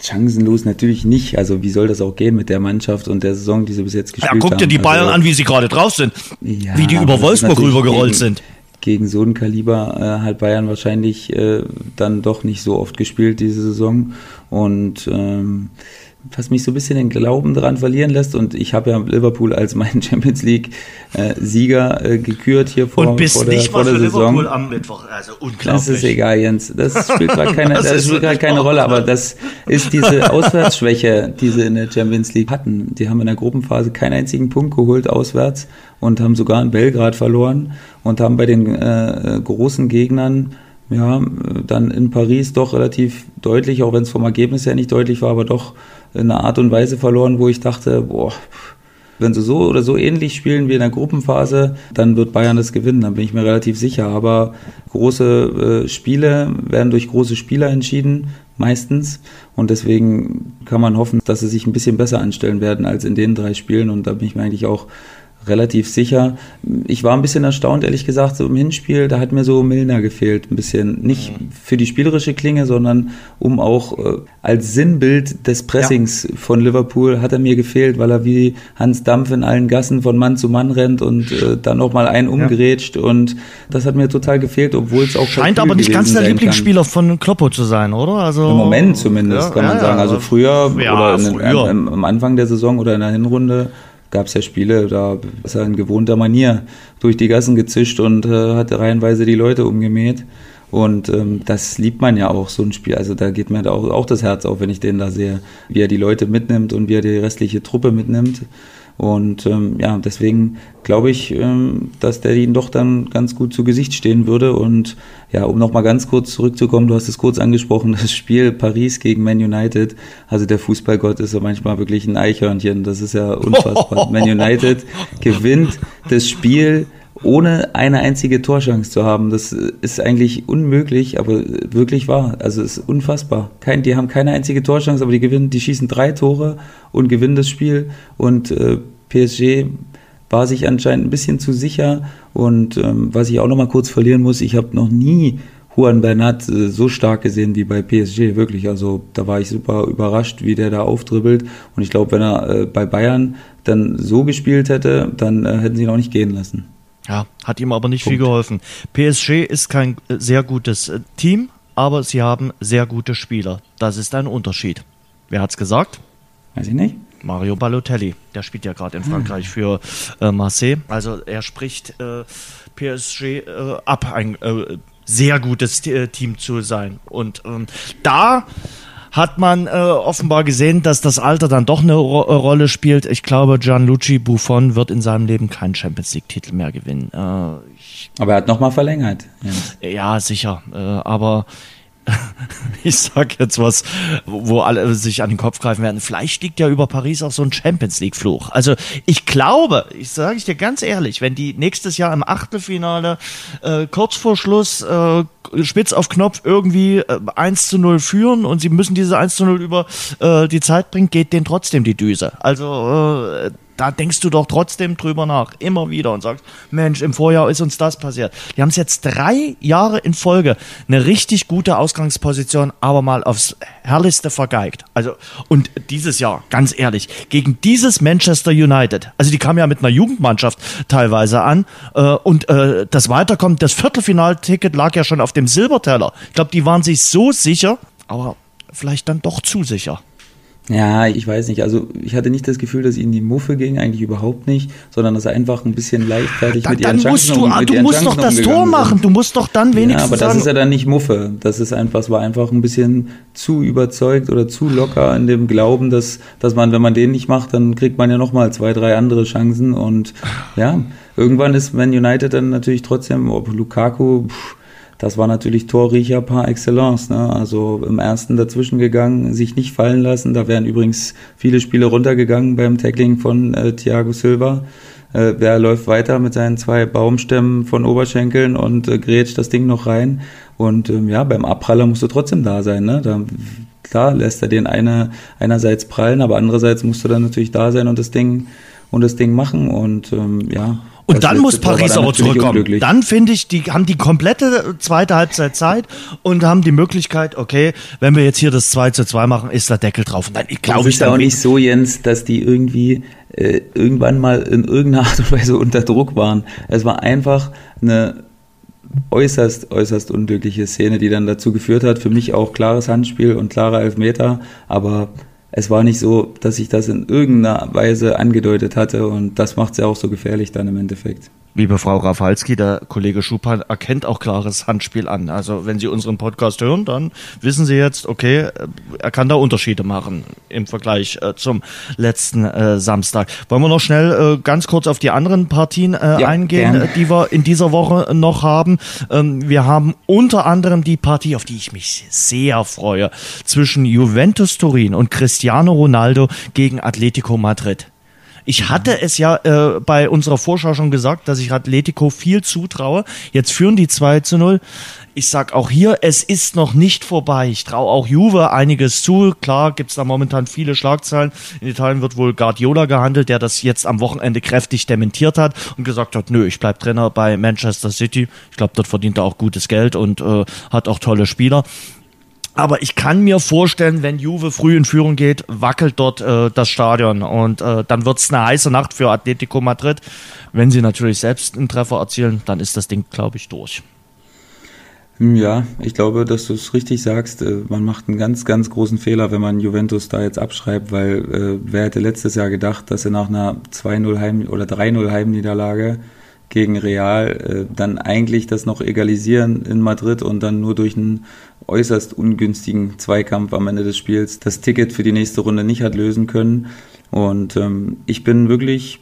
Chancenlos natürlich nicht. Also wie soll das auch gehen mit der Mannschaft und der Saison, die sie bis jetzt gespielt haben? Ja, guck dir die Bayern also, an, wie sie gerade drauf sind. Ja, wie die über Wolfsburg rübergerollt sind gegen so ein Kaliber äh, hat Bayern wahrscheinlich äh, dann doch nicht so oft gespielt diese Saison. Und ähm, was mich so ein bisschen den Glauben daran verlieren lässt. Und ich habe ja Liverpool als meinen (laughs) Champions League äh, Sieger äh, gekürt hier vor, und bist vor der, nicht vor der der Saison. Liverpool am Mittwoch. Also unglaublich. Das ist egal, Jens. Das spielt gerade keine, (laughs) das, das spielt gerade keine Rolle. Aber das ist diese (laughs) Auswärtsschwäche, die sie in der Champions League hatten. Die haben in der Gruppenphase keinen einzigen Punkt geholt auswärts und haben sogar in Belgrad verloren und haben bei den äh, großen Gegnern ja, dann in Paris doch relativ deutlich, auch wenn es vom Ergebnis her nicht deutlich war, aber doch in einer Art und Weise verloren, wo ich dachte, boah, wenn sie so oder so ähnlich spielen wie in der Gruppenphase, dann wird Bayern das gewinnen, dann bin ich mir relativ sicher. Aber große äh, Spiele werden durch große Spieler entschieden, meistens. Und deswegen kann man hoffen, dass sie sich ein bisschen besser anstellen werden als in den drei Spielen. Und da bin ich mir eigentlich auch relativ sicher. Ich war ein bisschen erstaunt, ehrlich gesagt, so im Hinspiel, da hat mir so Milner gefehlt, ein bisschen. Nicht für die spielerische Klinge, sondern um auch äh, als Sinnbild des Pressings ja. von Liverpool hat er mir gefehlt, weil er wie Hans Dampf in allen Gassen von Mann zu Mann rennt und äh, dann nochmal einen umgerätscht ja. und das hat mir total gefehlt, obwohl es auch Scheint aber nicht ganz der Lieblingsspieler kann. von Kloppo zu sein, oder? Also Im Moment zumindest, ja, kann man sagen. Also früher oder in, früher. In, am Anfang der Saison oder in der Hinrunde gab es ja Spiele, da ist er in gewohnter Manier durch die Gassen gezischt und äh, hat reihenweise die Leute umgemäht. Und ähm, das liebt man ja auch, so ein Spiel. Also da geht mir auch, auch das Herz auf, wenn ich den da sehe, wie er die Leute mitnimmt und wie er die restliche Truppe mitnimmt. Und ähm, ja, deswegen glaube ich, ähm, dass der ihnen doch dann ganz gut zu Gesicht stehen würde. Und ja, um nochmal ganz kurz zurückzukommen, du hast es kurz angesprochen, (laughs) das Spiel Paris gegen Man United. Also der Fußballgott ist ja manchmal wirklich ein Eichhörnchen. Das ist ja unfassbar. Man United gewinnt das Spiel ohne eine einzige Torschance zu haben. Das ist eigentlich unmöglich, aber wirklich wahr. Also es ist unfassbar. Kein, die haben keine einzige Torschance, aber die gewinnen, die schießen drei Tore und gewinnen das Spiel. Und äh, PSG war sich anscheinend ein bisschen zu sicher. Und ähm, was ich auch noch mal kurz verlieren muss, ich habe noch nie Juan Bernat äh, so stark gesehen wie bei PSG, wirklich. Also da war ich super überrascht, wie der da aufdribbelt. Und ich glaube, wenn er äh, bei Bayern dann so gespielt hätte, dann äh, hätten sie ihn auch nicht gehen lassen. Ja, hat ihm aber nicht Punkt. viel geholfen. PSG ist kein äh, sehr gutes äh, Team, aber sie haben sehr gute Spieler. Das ist ein Unterschied. Wer hat's gesagt? Weiß ich nicht. Mario Balotelli, der spielt ja gerade in. Frankreich hm. für äh, Marseille. Also er spricht äh, PSG äh, ab, ein äh, sehr gutes Team zu sein. Und ähm, da hat man äh, offenbar gesehen, dass das Alter dann doch eine Ro äh, Rolle spielt. Ich glaube, Gianluigi Buffon wird in seinem Leben keinen Champions League-Titel mehr gewinnen. Äh, ich, aber er hat nochmal verlängert. Ja, ja sicher. Äh, aber (laughs) ich sag jetzt was, wo alle sich an den Kopf greifen werden. Vielleicht liegt ja über Paris auch so ein Champions League Fluch. Also ich glaube, ich sage ich dir ganz ehrlich, wenn die nächstes Jahr im Achtelfinale äh, kurz vor Schluss äh, spitz auf Knopf irgendwie äh, 1 zu 0 führen und sie müssen diese 1 zu 0 über äh, die Zeit bringen, geht denen trotzdem die Düse. Also äh, da denkst du doch trotzdem drüber nach, immer wieder und sagst, Mensch, im Vorjahr ist uns das passiert. Die haben es jetzt drei Jahre in Folge eine richtig gute Ausgangsposition, aber mal aufs Herrlichste vergeigt. Also, und dieses Jahr, ganz ehrlich, gegen dieses Manchester United, also die kamen ja mit einer Jugendmannschaft teilweise an, äh, und äh, das Weiterkommen, das Viertelfinalticket lag ja schon auf dem Silberteller. Ich glaube, die waren sich so sicher, aber vielleicht dann doch zu sicher. Ja, ich weiß nicht. Also ich hatte nicht das Gefühl, dass ihnen die Muffe ging, eigentlich überhaupt nicht, sondern dass er einfach ein bisschen leichtfertig dann, mit ihren dann musst du, um, ah, mit du musst Chancen doch das Tor sind. machen. Du musst doch dann Ja, wenigstens aber das ist ja dann nicht Muffe. Das ist einfach, es war einfach ein bisschen zu überzeugt oder zu locker in dem Glauben, dass, dass man, wenn man den nicht macht, dann kriegt man ja nochmal zwei, drei andere Chancen und ja, irgendwann ist Man United dann natürlich trotzdem, ob Lukaku, pff, das war natürlich Torriecher par excellence. Ne? Also im ersten dazwischen gegangen, sich nicht fallen lassen. Da wären übrigens viele Spiele runtergegangen beim Tackling von äh, Thiago Silva. Äh, wer läuft weiter mit seinen zwei Baumstämmen von Oberschenkeln und äh, grätscht das Ding noch rein. Und ähm, ja, beim Abpraller musst du trotzdem da sein. Ne? Da, klar lässt er den eine, einerseits prallen, aber andererseits musst du dann natürlich da sein und das Ding und das Ding machen. Und ähm, ja. Und dann muss Paris dann aber zurückkommen. Dann finde ich, die haben die komplette zweite Halbzeit Zeit und haben die Möglichkeit, okay, wenn wir jetzt hier das 2 zu 2 machen, ist der Deckel drauf. Und dann glaube es ich ist auch nicht so, Jens, dass die irgendwie äh, irgendwann mal in irgendeiner Art und Weise unter Druck waren. Es war einfach eine äußerst, äußerst unglückliche Szene, die dann dazu geführt hat. Für mich auch klares Handspiel und klarer Elfmeter, aber es war nicht so, dass ich das in irgendeiner Weise angedeutet hatte und das macht es ja auch so gefährlich dann im Endeffekt. Liebe Frau Rafalski, der Kollege Schupan erkennt auch klares Handspiel an. Also wenn Sie unseren Podcast hören, dann wissen Sie jetzt, okay, äh, er kann da Unterschiede machen im Vergleich äh, zum letzten äh, Samstag. Wollen wir noch schnell äh, ganz kurz auf die anderen Partien äh, Ja, eingehen, gerne. äh, die wir in dieser Woche noch haben? Ähm, wir haben unter anderem die Partie, auf die ich mich sehr freue, zwischen Juventus Turin und Cristiano Ronaldo gegen Atletico Madrid. Ich hatte es ja äh, bei unserer Vorschau schon gesagt, dass ich Atletico viel zutraue. Jetzt führen die 2 zu 0. Ich sag auch hier, es ist noch nicht vorbei. Ich traue auch Juve einiges zu. Klar gibt's da momentan viele Schlagzeilen. In Italien wird wohl Guardiola gehandelt, der das jetzt am Wochenende kräftig dementiert hat und gesagt hat, nö, ich bleib Trainer bei Manchester City. Ich glaube, dort verdient er auch gutes Geld und äh, hat auch tolle Spieler. Aber ich kann mir vorstellen, wenn Juve früh in Führung geht, wackelt dort äh, das Stadion und äh, dann wird's eine heiße Nacht für Atletico Madrid. Wenn sie natürlich selbst einen Treffer erzielen, dann ist das Ding, glaube ich, durch. Hm, Ja, ich glaube, dass du es richtig sagst. Äh, Man macht einen ganz, ganz großen Fehler, wenn man Juventus da jetzt abschreibt, weil äh, wer hätte letztes Jahr gedacht, dass sie nach einer 2-0 Heim- oder 3-0 Heimniederlage gegen Real äh, dann eigentlich das noch egalisieren in Madrid und dann nur durch einen äußerst ungünstigen Zweikampf am Ende des Spiels das Ticket für die nächste Runde nicht hat lösen können. Und ähm, ich bin wirklich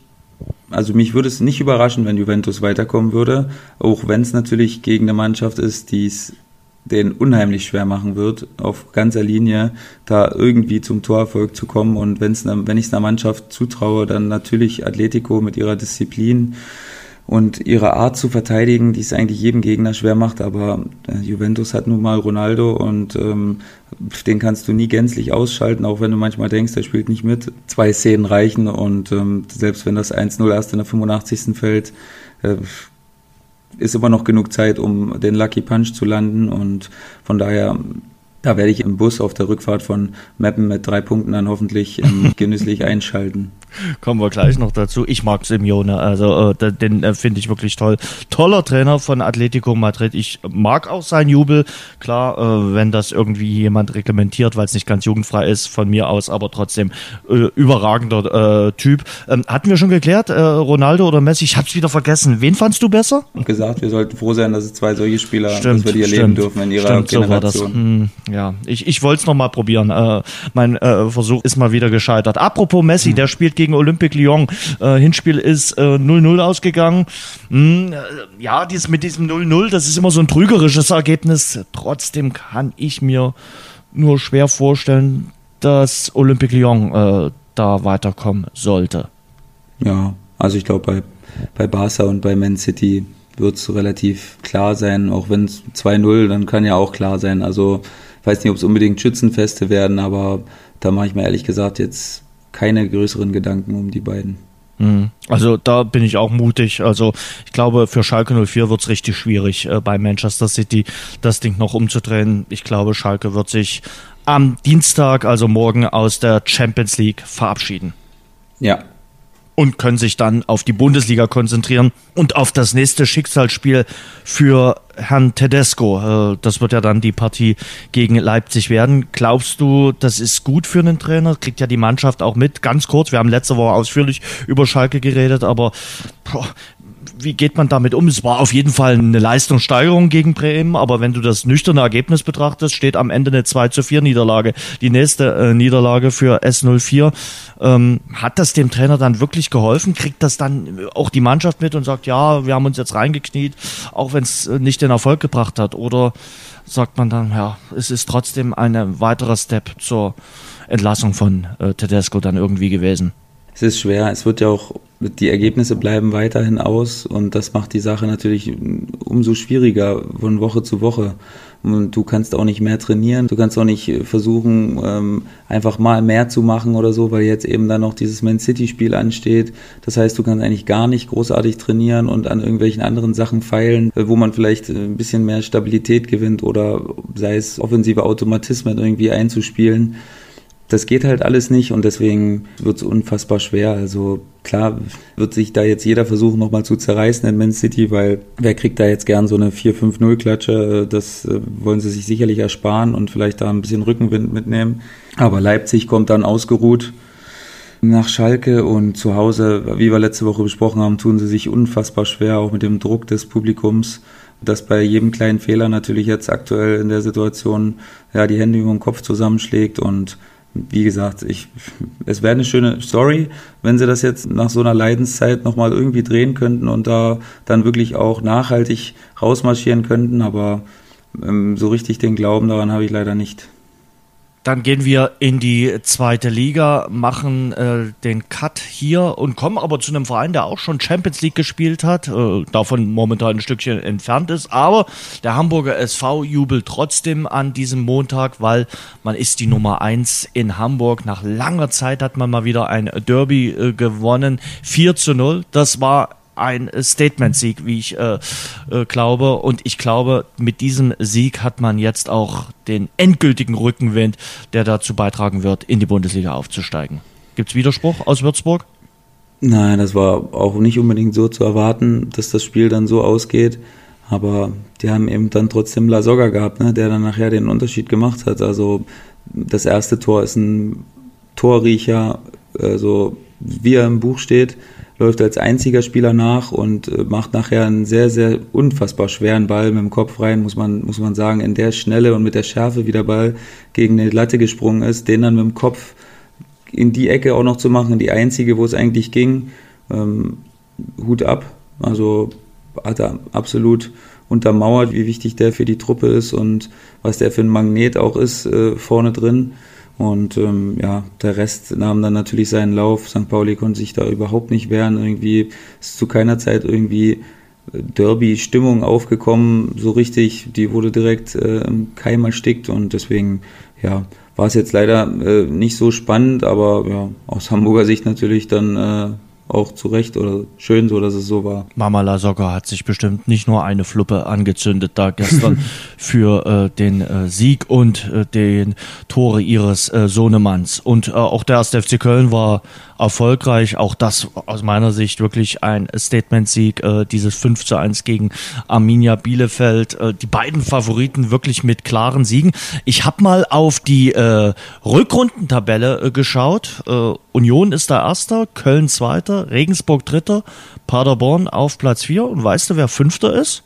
also mich würde es nicht überraschen, wenn Juventus weiterkommen würde, auch wenn es natürlich gegen eine Mannschaft ist, die es den unheimlich schwer machen wird, auf ganzer Linie da irgendwie zum Torerfolg zu kommen. Und wenn's ne, wenn ich es einer Mannschaft zutraue, dann natürlich Atletico mit ihrer Disziplin und ihrer Art zu verteidigen, die es eigentlich jedem Gegner schwer macht. Aber äh, Juventus hat nun mal Ronaldo und ähm, den kannst du nie gänzlich ausschalten, auch wenn du manchmal denkst, der spielt nicht mit. Zwei Szenen reichen und ähm, selbst wenn das 1-0 erst in der 85. fällt, äh, ist immer noch genug Zeit, um den Lucky Punch zu landen und von daher da werde ich im Bus auf der Rückfahrt von Meppen mit drei Punkten dann hoffentlich ähm, genüsslich (laughs) einschalten. Kommen wir gleich noch dazu. Ich mag Simeone, also äh, den äh, finde ich wirklich toll. Toller Trainer von Atletico Madrid. Ich mag auch seinen Jubel. Klar, äh, wenn das irgendwie jemand reglementiert, weil es nicht ganz jugendfrei ist, von mir aus, aber trotzdem äh, überragender äh, Typ. Ähm, hatten wir schon geklärt, äh, Ronaldo oder Messi? Ich hab's wieder vergessen. Wen fandst du besser? Und gesagt, wir sollten froh sein, dass es zwei solche Spieler, Stimmt, dass wir die erleben stimmt, dürfen in ihrer stimmt, so. Generation. Hm, ja, ich, ich wollte es nochmal probieren. Mein Versuch ist mal wieder gescheitert. Apropos Messi, der spielt gegen Olympique Lyon. Äh, Hinspiel ist äh, 0-0 ausgegangen. Hm, äh, ja, dies, mit diesem 0-0, das ist immer so ein trügerisches Ergebnis. Trotzdem kann ich mir nur schwer vorstellen, dass Olympique Lyon äh, da weiterkommen sollte. Ja, also ich glaube, bei, bei Barca und bei Man City wird es relativ klar sein, auch wenn es 2-0, dann kann ja auch klar sein. Also ich weiß nicht, ob es unbedingt Schützenfeste werden, aber da mache ich mir ehrlich gesagt jetzt keine größeren Gedanken um die beiden. Mhm. Also da bin ich auch mutig. Also ich glaube, für Schalke 04 wird es richtig schwierig, äh, bei Manchester City das Ding noch umzudrehen. Ich glaube, Schalke wird sich am Dienstag, also morgen, aus der Champions League verabschieden. Ja, und können sich dann auf die Bundesliga konzentrieren und auf das nächste Schicksalsspiel für Herrn Tedesco. Äh, das wird ja dann die Partie gegen Leipzig werden. Glaubst du, das ist gut für einen Trainer? Kriegt ja die Mannschaft auch mit. Ganz kurz, wir haben letzte Woche ausführlich über Schalke geredet, aber boah, wie geht man damit um? Es war auf jeden Fall eine Leistungssteigerung gegen Bremen, aber wenn du das nüchterne Ergebnis betrachtest, steht am Ende eine 2 zu 4 Niederlage. Die nächste äh, Niederlage für S04. Ähm, hat das dem Trainer dann wirklich geholfen? Kriegt das dann auch die Mannschaft mit und sagt, ja, wir haben uns jetzt reingekniet, auch wenn es äh, nicht den Erfolg gebracht hat? Oder sagt man dann, ja, es ist trotzdem ein weiterer Step zur Entlassung von äh, Tedesco dann irgendwie gewesen? Es ist schwer. Es wird ja auch, die Ergebnisse bleiben weiterhin aus und das macht die Sache natürlich umso schwieriger von Woche zu Woche. Und du kannst auch nicht mehr trainieren, du kannst auch nicht versuchen, ähm, einfach mal mehr zu machen oder so, weil jetzt eben dann noch dieses Man City-Spiel ansteht. Das heißt, du kannst eigentlich gar nicht großartig trainieren und an irgendwelchen anderen Sachen feilen, wo man vielleicht ein bisschen mehr Stabilität gewinnt oder sei es offensive Automatismen irgendwie einzuspielen das geht halt alles nicht und deswegen wird es unfassbar schwer. Also klar wird sich da jetzt jeder versuchen, nochmal zu zerreißen in Man City, weil wer kriegt da jetzt gern so eine 4-5-0-Klatsche? Das äh, wollen sie sich sicherlich ersparen und vielleicht da ein bisschen Rückenwind mitnehmen. Aber Leipzig kommt dann ausgeruht nach Schalke und zu Hause, wie wir letzte Woche besprochen haben, tun sie sich unfassbar schwer, auch mit dem Druck des Publikums dass bei jedem kleinen Fehler natürlich jetzt aktuell in der Situation ja die Hände über den Kopf zusammenschlägt und wie gesagt, ich, es wäre eine schöne Story, wenn sie das jetzt nach so einer Leidenszeit nochmal irgendwie drehen könnten und da dann wirklich auch nachhaltig rausmarschieren könnten, aber ähm, so richtig den Glauben daran habe ich leider nicht. Dann gehen wir in die zweite Liga, machen äh, den Cut hier und kommen aber zu einem Verein, der auch schon Champions League gespielt hat, äh, davon momentan ein Stückchen entfernt ist. Aber der Hamburger SV jubelt trotzdem an diesem Montag, weil man ist die Nummer eins in Hamburg. Nach langer Zeit hat man mal wieder ein Derby äh, gewonnen. 4 zu 0. Das war ein Statement-Sieg, wie ich äh, äh, glaube. Und ich glaube, mit diesem Sieg hat man jetzt auch den endgültigen Rückenwind, der dazu beitragen wird, in die Bundesliga aufzusteigen. Gibt es Widerspruch aus Würzburg? Nein, das war auch nicht unbedingt so zu erwarten, dass das Spiel dann so ausgeht. Aber die haben eben dann trotzdem La Soga gehabt, ne, der dann nachher den Unterschied gemacht hat. Also das erste Tor ist ein Torriecher, also wie er im Buch steht läuft als einziger Spieler nach und äh, macht nachher einen sehr, sehr unfassbar schweren Ball mit dem Kopf rein, muss man, muss man sagen, in der Schnelle und mit der Schärfe, wie der Ball gegen eine Latte gesprungen ist, den dann mit dem Kopf in die Ecke auch noch zu machen, die einzige, wo es eigentlich ging, ähm, Hut ab. Also hat er absolut untermauert, wie wichtig der für die Truppe ist und was der für ein Magnet auch ist äh, vorne drin. Und ähm, ja, der Rest nahm dann natürlich seinen Lauf. St. Pauli konnte sich da überhaupt nicht wehren. Irgendwie ist zu keiner Zeit irgendwie äh, Derby-Stimmung aufgekommen, so richtig. Die wurde direkt äh, im Keim erstickt und deswegen, ja, war es jetzt leider äh, nicht so spannend, aber ja, aus Hamburger Sicht natürlich dann äh, auch zu Recht oder schön so, dass es so war. Mama Lasogga hat sich bestimmt nicht nur eine Fluppe angezündet da gestern (laughs) für äh, den äh, Sieg und äh, den Tore ihres äh, Sohnemanns. Und äh, auch der erste FC Köln war erfolgreich. Auch das aus meiner Sicht wirklich ein Statement-Sieg, äh, dieses 5 zu 1 gegen Arminia Bielefeld. Äh, die beiden Favoriten wirklich mit klaren Siegen. Ich habe mal auf die äh, Rückrundentabelle äh, geschaut. Äh, Union ist der Erster, Köln Zweiter, Regensburg Dritter, Paderborn auf Platz 4. Und weißt du, wer Fünfter ist?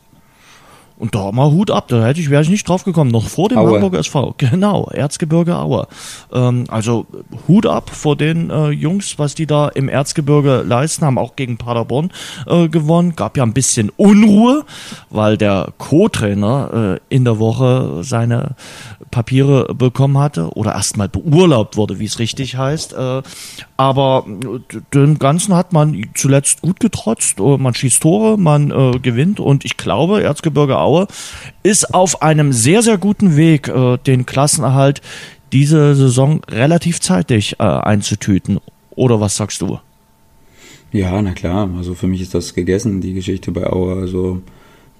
Und da mal Hut ab, da hätte ich, wäre ich nicht drauf gekommen, noch vor dem Aue. Hamburger SV. Genau, Erzgebirge Aue. Ähm, also Hut ab vor den äh, Jungs, was die da im Erzgebirge leisten, haben auch gegen Paderborn äh, gewonnen. Gab ja ein bisschen Unruhe, weil der Co-Trainer äh, in der Woche seine Papiere bekommen hatte oder erstmal beurlaubt wurde, wie es richtig heißt. Äh, aber dem Ganzen hat man zuletzt gut getrotzt. Äh, man schießt Tore, man äh, gewinnt und ich glaube, Erzgebirge Aue ist auf einem sehr, sehr guten Weg, äh, den Klassenerhalt diese Saison relativ zeitig äh, einzutüten. Oder was sagst du? Ja, na klar. Also für mich ist das gegessen, die Geschichte bei Auer. Also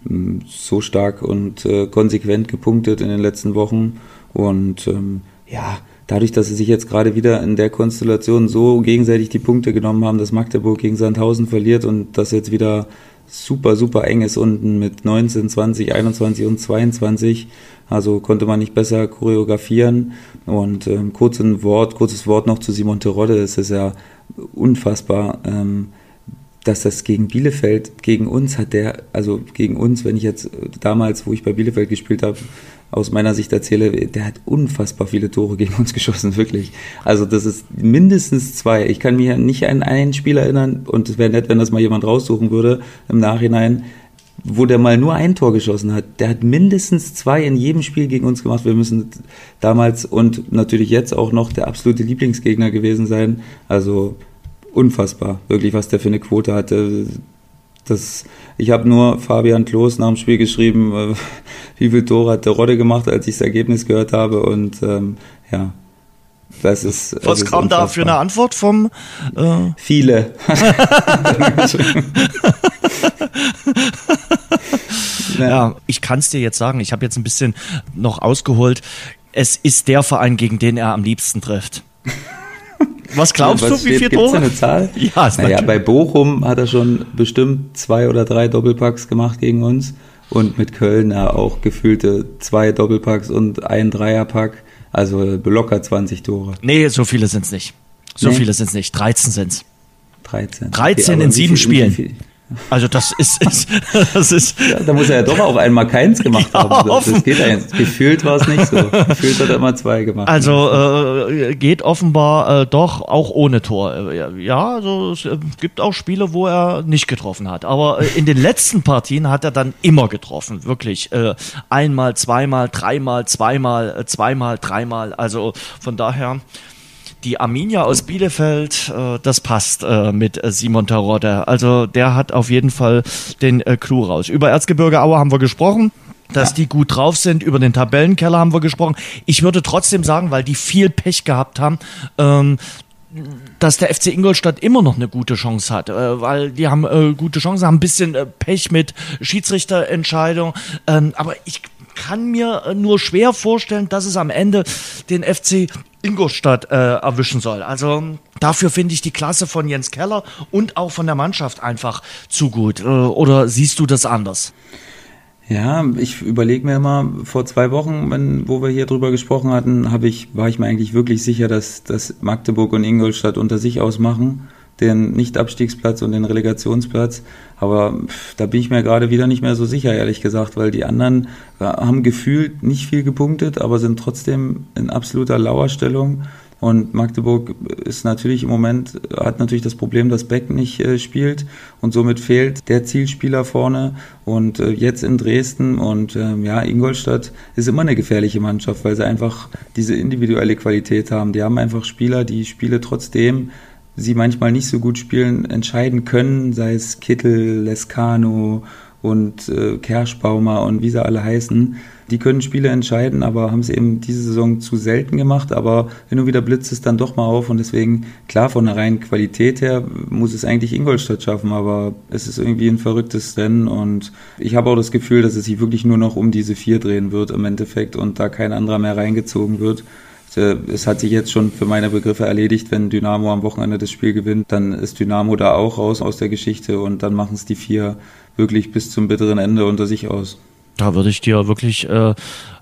mm, so stark und äh, konsequent gepunktet in den letzten Wochen. Und ähm, ja, dadurch, dass sie sich jetzt gerade wieder in der Konstellation so gegenseitig die Punkte genommen haben, dass Magdeburg gegen Sandhausen verliert und das jetzt wieder super, super eng ist unten mit 19, 20, 21 und 22. Also konnte man nicht besser choreografieren. Und ähm, kurz ein Wort, kurzes Wort noch zu Simon Terodde. Es ist ja unfassbar, ähm, dass das gegen Bielefeld, gegen uns hat der, also gegen uns, wenn ich jetzt damals, wo ich bei Bielefeld gespielt habe, aus meiner Sicht erzähle, der hat unfassbar viele Tore gegen uns geschossen, wirklich. Also das ist mindestens zwei. Ich kann mich nicht an einen Spiel erinnern und es wäre nett, wenn das mal jemand raussuchen würde im Nachhinein, wo der mal nur ein Tor geschossen hat. Der hat mindestens zwei in jedem Spiel gegen uns gemacht. Wir müssen damals und natürlich jetzt auch noch der absolute Lieblingsgegner gewesen sein. Also unfassbar, wirklich, was der für eine Quote hatte. Das, ich habe nur Fabian Klos nach dem Spiel geschrieben, äh, (laughs) wie viel Tore hat der Rodde gemacht, als ich das Ergebnis gehört habe. Und ähm, ja, das ist. Was kam da für eine Antwort vom? Äh Viele. (laughs) (laughs) ja, ich kann es dir jetzt sagen. Ich habe jetzt ein bisschen noch ausgeholt. Es ist der Verein, gegen den er am liebsten trifft. Was glaubst was du, wie viele Tore? eine Zahl? (laughs) Ja, ist naja, bei Bochum hat er schon bestimmt zwei oder drei Doppelpacks gemacht gegen uns und mit Köln ja auch gefühlte zwei Doppelpacks und ein Dreierpack, also locker 20 Tore. Nee, so viele sind es nicht. So nee. viele sind es nicht. 13 sind es. 13. 13 okay, in sieben viel, Spielen. Viel, also das ist, ist (laughs) das ist. Ja, da muss er ja doch auch einmal keins gemacht ja, haben. Das, das geht eigentlich. Gefühlt war es nicht so. Gefühlt hat er immer zwei gemacht. Also äh, geht offenbar äh, doch auch ohne Tor. Äh, ja, also es äh, gibt auch Spiele, wo er nicht getroffen hat. Aber äh, in den letzten Partien hat er dann immer getroffen, wirklich. Äh, einmal, zweimal, dreimal, zweimal, äh, zweimal, dreimal. Also von daher die Arminia aus Bielefeld, äh, das passt äh, mit Simon Tarodde. Also der hat auf jeden Fall den äh, Clou raus. Über Erzgebirge Aue haben wir gesprochen dass ja. die gut drauf sind. Über den Tabellenkeller haben wir gesprochen. Ich würde trotzdem sagen, weil die viel Pech gehabt haben, ähm, dass der FC Ingolstadt immer noch eine gute Chance hat, äh, weil die haben äh, gute Chancen, haben ein bisschen äh, Pech mit Schiedsrichterentscheidung, ähm, aber ich kann mir äh, nur schwer vorstellen, dass es am Ende den FC Ingolstadt äh, erwischen soll. Also dafür finde ich die Klasse von Jens Keller und auch von der Mannschaft einfach zu gut. Äh, oder siehst du das anders? Ja, ich überlege mir immer, vor zwei Wochen, wenn, wo wir hier drüber gesprochen hatten, ich, war ich mir eigentlich wirklich sicher, dass, dass Magdeburg und Ingolstadt unter sich ausmachen den Nicht-Abstiegsplatz und den Relegationsplatz. Aber da bin ich mir gerade wieder nicht mehr so sicher, ehrlich gesagt, weil die anderen äh, haben gefühlt nicht viel gepunktet, aber sind trotzdem in absoluter Lauerstellung. Und Magdeburg ist natürlich im Moment, hat natürlich das Problem, dass Beck nicht äh, spielt und somit fehlt der Zielspieler vorne. Und äh, jetzt in Dresden und äh, ja, Ingolstadt ist immer eine gefährliche Mannschaft, weil sie einfach diese individuelle Qualität haben. Die haben einfach Spieler, die Spiele trotzdem sie manchmal nicht so gut spielen, entscheiden können, sei es Kittel, Lescano und äh, Kerschbaumer und wie sie alle heißen. Die können Spiele entscheiden, aber haben sie eben diese Saison zu selten gemacht. Aber hin und wieder blitzt es dann doch mal auf und deswegen, klar, von der reinen Qualität her muss es eigentlich Ingolstadt schaffen, aber es ist irgendwie ein verrücktes Rennen und ich habe auch das Gefühl, dass es sich wirklich nur noch um diese vier drehen wird im Endeffekt und da kein anderer mehr reingezogen wird. Äh, es hat sich jetzt schon für meine Begriffe erledigt, wenn Dynamo am Wochenende das Spiel gewinnt, dann ist Dynamo da auch raus aus der Geschichte und dann machen es die vier wirklich bis zum bitteren Ende unter sich aus. Da würde ich dir wirklich äh,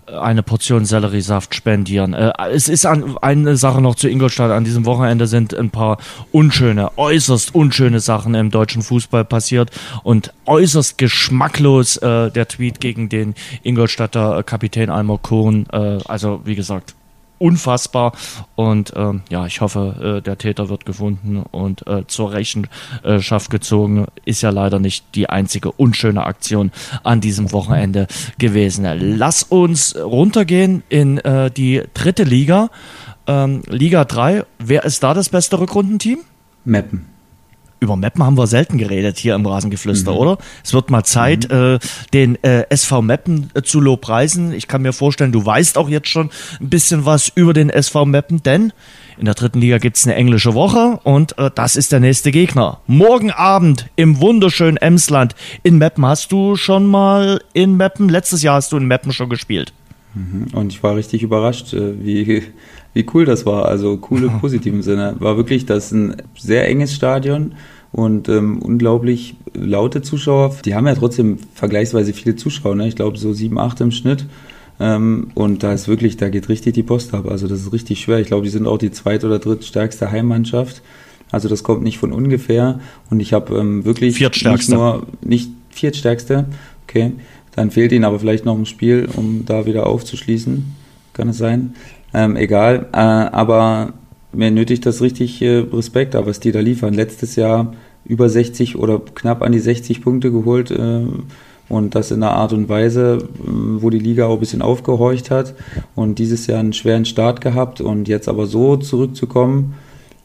eine Portion Selleriesaft spendieren. Äh, es ist an, eine Sache noch zu Ingolstadt. An diesem Wochenende sind ein paar unschöne, äußerst unschöne Sachen im deutschen Fußball passiert und äußerst geschmacklos äh, der Tweet gegen den Ingolstadter Kapitän Almar Kohn. Äh, also wie gesagt, unfassbar. Und ähm, ja, ich hoffe, äh, der Täter wird gefunden und äh, zur Rechenschaft gezogen. Ist ja leider nicht die einzige unschöne Aktion an diesem Wochenende gewesen. Lass uns runtergehen in äh, die dritte Liga. Ähm, Liga 3. Wer ist da das beste Rückrundenteam? Meppen. Über Meppen haben wir selten geredet hier im Rasengeflüster, mhm. oder? Es wird mal Zeit, mhm. äh, den äh, SV Meppen äh, zu lobpreisen. Ich kann mir vorstellen, du weißt auch jetzt schon ein bisschen was über den SV Meppen, denn in der dritten Liga gibt's eine englische Woche und äh, das ist der nächste Gegner. Morgen Abend im wunderschönen Emsland in Meppen. Hast du schon mal in Meppen, letztes Jahr hast du in Meppen schon gespielt. Mhm. Und ich war richtig überrascht, äh, wie, (laughs) wie cool das war. Also cool im positiven Sinne. War wirklich das ein sehr enges Stadion und ähm, unglaublich laute Zuschauer. Die haben ja trotzdem vergleichsweise viele Zuschauer, ne? ich glaube so sieben, acht im Schnitt. Ähm, und da ist wirklich, da geht richtig die Post ab. Also das ist richtig schwer. Ich glaube, die sind auch die zweit- oder drittstärkste Heimmannschaft. Also das kommt nicht von ungefähr. Und ich habe ähm, wirklich nicht nur, nicht viertstärkste, okay. Dann fehlt ihnen aber vielleicht noch ein Spiel, um da wieder aufzuschließen. Kann es sein? Ähm, egal. Äh, aber mir nötigt das richtig äh, Respekt, aber was die da liefern. Letztes Jahr über 60 oder knapp an die 60 Punkte geholt. Äh, und das in einer Art und Weise, äh, wo die Liga auch ein bisschen aufgehorcht hat und dieses Jahr einen schweren Start gehabt und jetzt aber so zurückzukommen,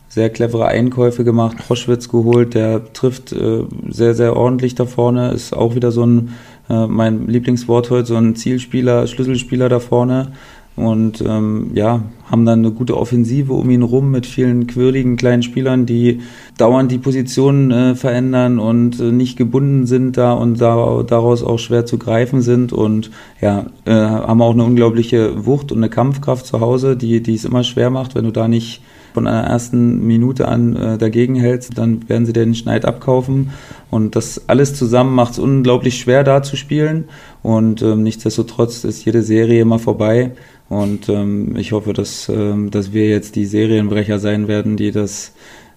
sehr clevere Einkäufe gemacht, Proschwitz geholt, der trifft äh, sehr, sehr ordentlich da vorne, ist auch wieder so ein, äh, mein Lieblingswort heute, so ein Zielspieler, Schlüsselspieler da vorne. Und ähm, ja, haben dann eine gute Offensive um ihn rum mit vielen quirligen kleinen Spielern, die dauernd die Positionen äh, verändern und äh, nicht gebunden sind da und da, daraus auch schwer zu greifen sind. Und ja, äh, haben auch eine unglaubliche Wucht und eine Kampfkraft zu Hause, die, die es immer schwer macht, wenn du da nicht von einer ersten Minute an äh, dagegen hältst, dann werden sie den Schneid abkaufen. Und das alles zusammen macht es unglaublich schwer, da zu spielen. Und ähm, nichtsdestotrotz ist jede Serie immer vorbei. Und ähm, ich hoffe, dass, ähm, dass wir jetzt die Serienbrecher sein werden, die das,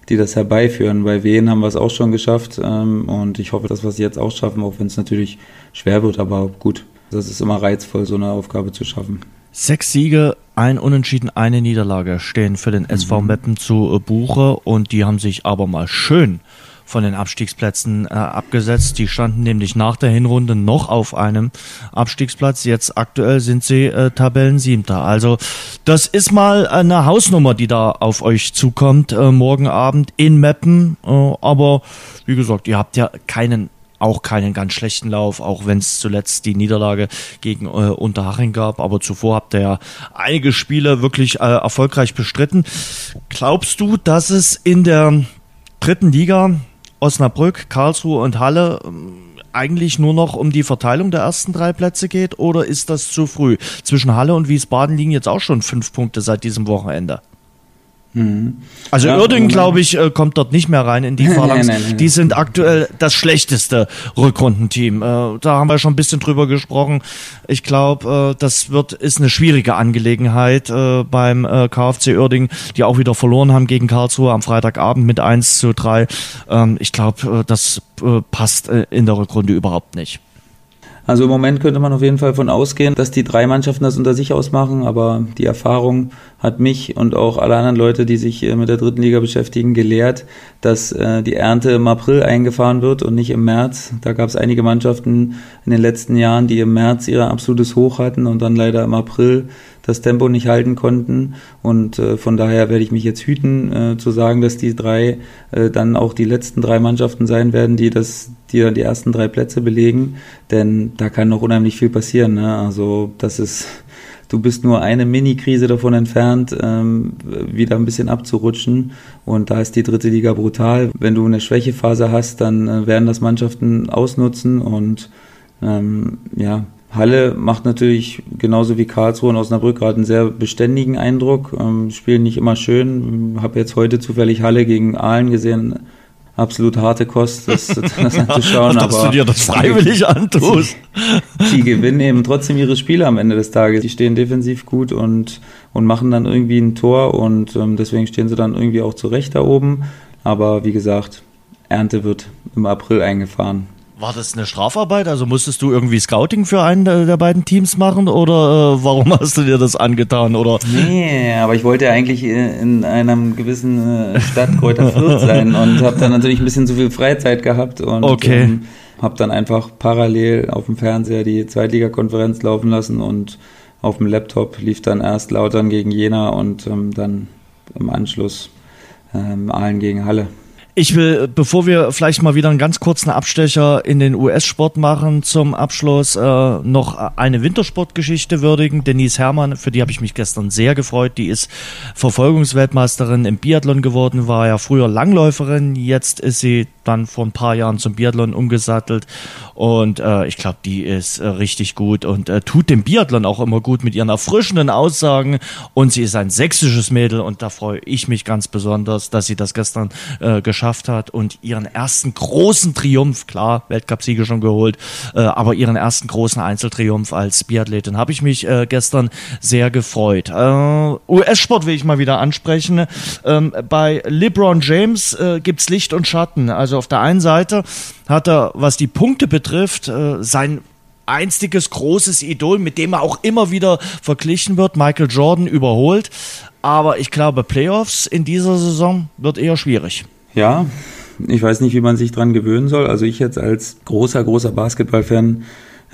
die das herbeiführen. Bei Wien haben wir es auch schon geschafft. Ähm, und ich hoffe, dass wir es jetzt auch schaffen, auch wenn es natürlich schwer wird. Aber gut, das ist immer reizvoll, so eine Aufgabe zu schaffen. Sechs Siege, ein Unentschieden, eine Niederlage stehen für den SV mhm. Meppen zu äh, Buche und die haben sich aber mal schön von den Abstiegsplätzen äh, abgesetzt. Die standen nämlich nach der Hinrunde noch auf einem Abstiegsplatz. Jetzt aktuell sind sie äh, Tabellensiebter. Also das ist mal eine Hausnummer, die da auf euch zukommt äh, morgen Abend in Meppen. Äh, aber wie gesagt, ihr habt ja keinen auch keinen ganz schlechten Lauf, auch wenn es zuletzt die Niederlage gegen äh, Unterhaching gab. Aber zuvor habt ihr ja einige Spiele wirklich äh, erfolgreich bestritten. Glaubst du, dass es in der dritten Liga Osnabrück, Karlsruhe und Halle ähm, eigentlich nur noch um die Verteilung der ersten drei Plätze geht oder ist das zu früh? Zwischen Halle und Wiesbaden liegen jetzt auch schon fünf Punkte seit diesem Wochenende. Mhm. Also ja, Uerdingen, glaube ich, äh, kommt dort nicht mehr rein in die (laughs) Phalanx. nein, nein, nein, die sind aktuell das schlechteste Rückrundenteam. Äh, da haben wir schon ein bisschen drüber gesprochen. Ich glaube, äh, das wird ist eine schwierige Angelegenheit beim KfC Uerdingen, die auch wieder verloren haben gegen Karlsruhe am Freitagabend mit 1 zu 3. Ähm, ich glaube, das passt in der Rückrunde überhaupt nicht. Also im Moment könnte man auf jeden Fall von ausgehen, dass die drei Mannschaften das unter sich ausmachen, aber die Erfahrung hat mich und auch alle anderen Leute, die sich äh, mit der dritten Liga beschäftigen, gelehrt, dass äh, die Ernte im April eingefahren wird und nicht im März. Da gab es einige Mannschaften in den letzten Jahren, die im März ihr absolutes Hoch hatten und dann leider im April das Tempo nicht halten konnten. Und äh, von daher werde ich mich jetzt hüten, äh, zu sagen, dass die drei äh, dann auch die letzten drei Mannschaften sein werden, die das, die dann die ersten drei Plätze belegen. Denn da kann noch unheimlich viel passieren. Ne? Also das ist du bist nur eine Mini-Krise davon entfernt, ähm, wieder ein bisschen abzurutschen. Und da ist die dritte Liga brutal. Wenn du eine Schwächephase hast, dann äh, werden das Mannschaften ausnutzen und ähm, ja, Halle macht natürlich genauso wie Karlsruhe und Osnabrück gerade einen sehr beständigen Eindruck. Ähm, spielen nicht immer schön. Habe jetzt heute zufällig Halle gegen Aalen gesehen. Absolut harte Kost, das, (laughs) das anzuschauen. Dass aber du dir das freiwillig antust. Die, die gewinnen eben trotzdem ihre Spiele am Ende des Tages. Die stehen defensiv gut und, und machen dann irgendwie ein Tor und ähm, deswegen stehen sie dann irgendwie auch zurecht da oben. Aber wie gesagt, Ernte wird im April eingefahren. War das eine Strafarbeit? Also musstest du irgendwie Scouting für einen der beiden Teams machen oder äh, warum (laughs) hast du dir das angetan? Oder? Nee, aber ich wollte eigentlich in einem gewissen äh, Stadt Kräuter Fürth sein und habe dann natürlich ein bisschen zu viel Freizeit gehabt und okay. ähm, habe dann einfach parallel auf dem Fernseher die Zweitligakonferenz laufen lassen und auf dem Laptop lief dann erst Lautern gegen Jena und ähm, dann im Anschluss ähm, Aalen gegen Halle. Ich will, bevor wir vielleicht mal wieder einen ganz kurzen Abstecher in den US-Sport machen, zum Abschluss äh, noch eine Wintersportgeschichte würdigen. Denise Herrmann, für die habe ich mich gestern sehr gefreut. Die ist Verfolgungsweltmeisterin im Biathlon geworden, war ja früher Langläuferin. Jetzt ist sie dann vor ein paar Jahren zum Biathlon umgesattelt und äh, ich glaube, die ist äh, richtig gut und äh, tut dem Biathlon auch immer gut mit ihren erfrischenden Aussagen und sie ist ein sächsisches Mädel und da freue ich mich ganz besonders, dass sie das gestern äh, geschafft hat und ihren ersten großen Triumph, klar, Weltcupsiege schon geholt, äh, aber ihren ersten großen Einzeltriumph als Biathletin habe ich mich äh, gestern sehr gefreut. Äh, US-Sport will ich mal wieder ansprechen. Ähm, bei LeBron James äh, gibt's Licht und Schatten. Also auf der einen Seite hat er, was die Punkte betrifft, äh, sein einstiges großes Idol, mit dem er auch immer wieder verglichen wird, Michael Jordan überholt. Aber ich glaube, Playoffs in dieser Saison wird eher schwierig. Ja, ich weiß nicht, wie man sich dran gewöhnen soll. Also ich jetzt als großer, großer Basketballfan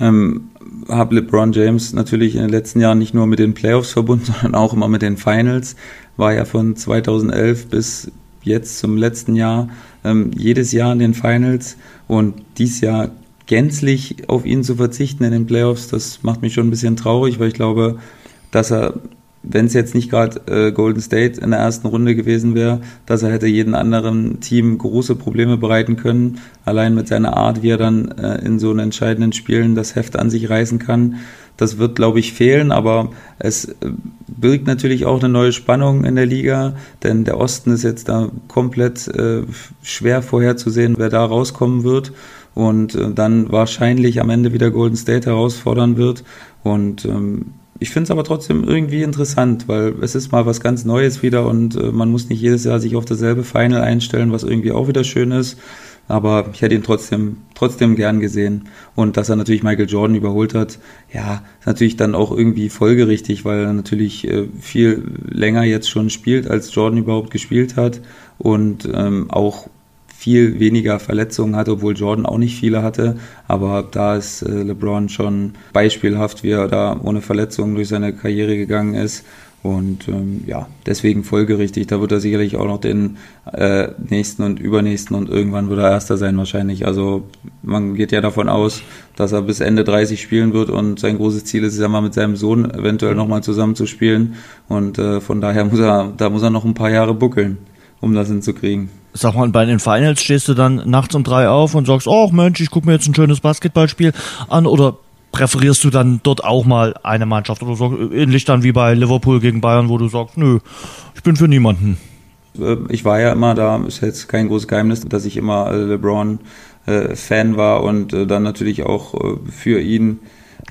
ähm, habe LeBron James natürlich in den letzten Jahren nicht nur mit den Playoffs verbunden, (laughs) sondern auch immer mit den Finals. War ja von 2011 bis jetzt zum letzten Jahr ähm, jedes Jahr in den Finals und dies Jahr gänzlich auf ihn zu verzichten in den Playoffs, das macht mich schon ein bisschen traurig, weil ich glaube, dass er, wenn es jetzt nicht gerade äh, Golden State in der ersten Runde gewesen wäre, dass er hätte jeden anderen Team große Probleme bereiten können, allein mit seiner Art, wie er dann äh, in so entscheidenden Spielen das Heft an sich reißen kann. Das wird, glaube ich, fehlen, aber es äh, birgt natürlich auch eine neue Spannung in der Liga, denn der Osten ist jetzt da komplett äh, schwer vorherzusehen, wer da rauskommen wird und äh, dann wahrscheinlich am Ende wieder Golden State herausfordern wird. Und ähm, ich finde es aber trotzdem irgendwie interessant, weil es ist mal was ganz Neues wieder und äh, man muss nicht jedes Jahr sich auf dasselbe Final einstellen, was irgendwie auch wieder schön ist. Aber ich hätte ihn trotzdem, trotzdem gern gesehen. Und dass er natürlich Michael Jordan überholt hat, ja, ist natürlich dann auch irgendwie folgerichtig, weil er natürlich äh, viel länger jetzt schon spielt, als Jordan überhaupt gespielt hat. Und ähm, auch viel weniger Verletzungen hatte, obwohl Jordan auch nicht viele hatte. Aber da ist äh, LeBron schon beispielhaft, wie er da ohne Verletzungen durch seine Karriere gegangen ist. Und ähm, ja, deswegen folgerichtig. Da wird er sicherlich auch noch den äh, nächsten und übernächsten und irgendwann wird er Erster sein wahrscheinlich. Also man geht ja davon aus, dass er bis Ende 30 spielen wird und sein großes Ziel ist es ja mal mit seinem Sohn eventuell nochmal zusammen zu spielen. Und äh, von daher muss er, da muss er noch ein paar Jahre buckeln, um das hinzukriegen. Sag mal, bei den Finals stehst du dann nachts um drei auf und sagst, oh Mensch, ich gucke mir jetzt ein schönes Basketballspiel an oder präferierst du dann dort auch mal eine Mannschaft oder so ähnlich dann wie bei Liverpool gegen Bayern, wo du sagst, nö, ich bin für niemanden. Äh, ich war ja immer da, ist jetzt kein großes Geheimnis, dass ich immer äh, LeBron äh, Fan war und äh, dann natürlich auch für ihn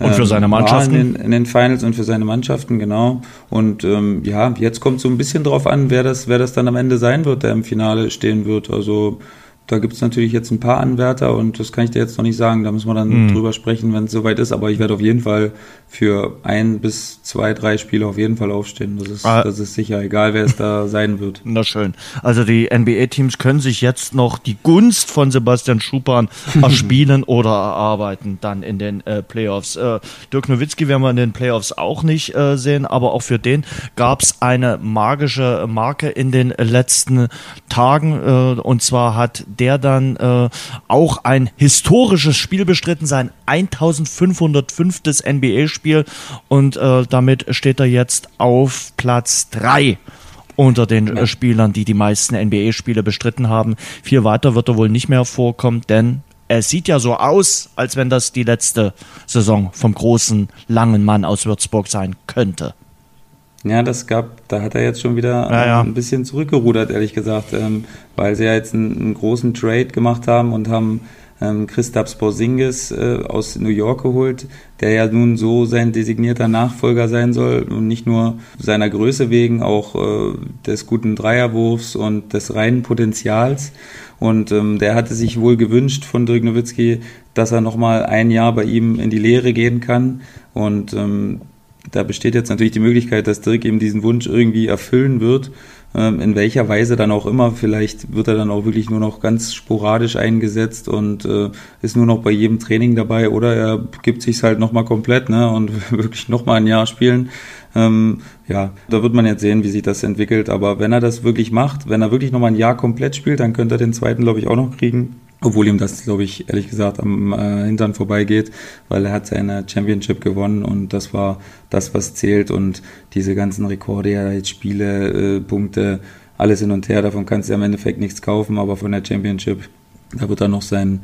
und für seine ähm, Mannschaften? In den, in den, Finals und für seine Mannschaften, genau. Und ähm, ja, jetzt kommt so ein bisschen drauf an, wer das, wer das dann am Ende sein wird, der im Finale stehen wird. Also da gibt es natürlich jetzt ein paar Anwärter und das kann ich dir jetzt noch nicht sagen. Da müssen wir dann mhm. drüber sprechen, wenn es soweit ist. Aber ich werde auf jeden Fall für ein bis zwei, drei Spiele auf jeden Fall aufstehen. Das ist, ah. das ist sicher, egal wer es da (laughs) sein wird. Na schön. Also die NBA-Teams können sich jetzt noch die Gunst von Sebastian Schupan (laughs) erspielen oder erarbeiten dann in den äh, Playoffs. Äh, Dirk Nowitzki werden wir in den Playoffs auch nicht äh, sehen, aber auch für den gab es eine magische Marke in den letzten Tagen. Äh, und zwar hat der dann äh, auch ein historisches Spiel bestritten, sein 1505. NBA-Spiel und äh, damit steht er jetzt auf Platz 3 unter den ja. Spielern, die die meisten NBA-Spiele bestritten haben. Viel weiter wird er wohl nicht mehr vorkommen, denn es sieht ja so aus, als wenn das die letzte Saison vom großen, langen Mann aus Würzburg sein könnte. Ja, das gab, da hat er jetzt schon wieder ja, ja. ein bisschen zurückgerudert, ehrlich gesagt, ähm, weil sie ja jetzt einen, einen, großen Trade gemacht haben und haben ähm, Christaps Porzingis äh, aus New York geholt, der ja nun so sein designierter Nachfolger sein soll und nicht nur seiner Größe wegen, auch äh, des guten Dreierwurfs und des reinen Potenzials. Und ähm, der hatte sich wohl gewünscht von Dirk Nowitzki, dass er nochmal ein Jahr bei ihm in die Lehre gehen kann. Und ähm, da besteht jetzt natürlich die Möglichkeit, dass Dirk eben diesen Wunsch irgendwie erfüllen wird. ähm, in welcher Weise dann auch immer. Vielleicht wird er dann auch wirklich nur noch ganz sporadisch eingesetzt und äh, ist nur noch bei jedem Training dabei oder er gibt sich halt nochmal komplett ne, und (laughs) wirklich nochmal ein Jahr spielen. Ähm, ja, da wird man jetzt sehen, wie sich das entwickelt. Aber wenn er das wirklich macht, wenn er wirklich nochmal ein Jahr komplett spielt, dann könnte er den zweiten, glaube ich, auch noch kriegen. Obwohl ihm das, glaube ich, ehrlich gesagt am äh, Hintern vorbeigeht, weil er hat seine Championship gewonnen und das war das, was zählt und diese ganzen Rekorde, ja, jetzt Spiele, äh, Punkte, alles hin und her, davon kannst du im Endeffekt nichts kaufen, aber von der Championship, da wird er noch seinen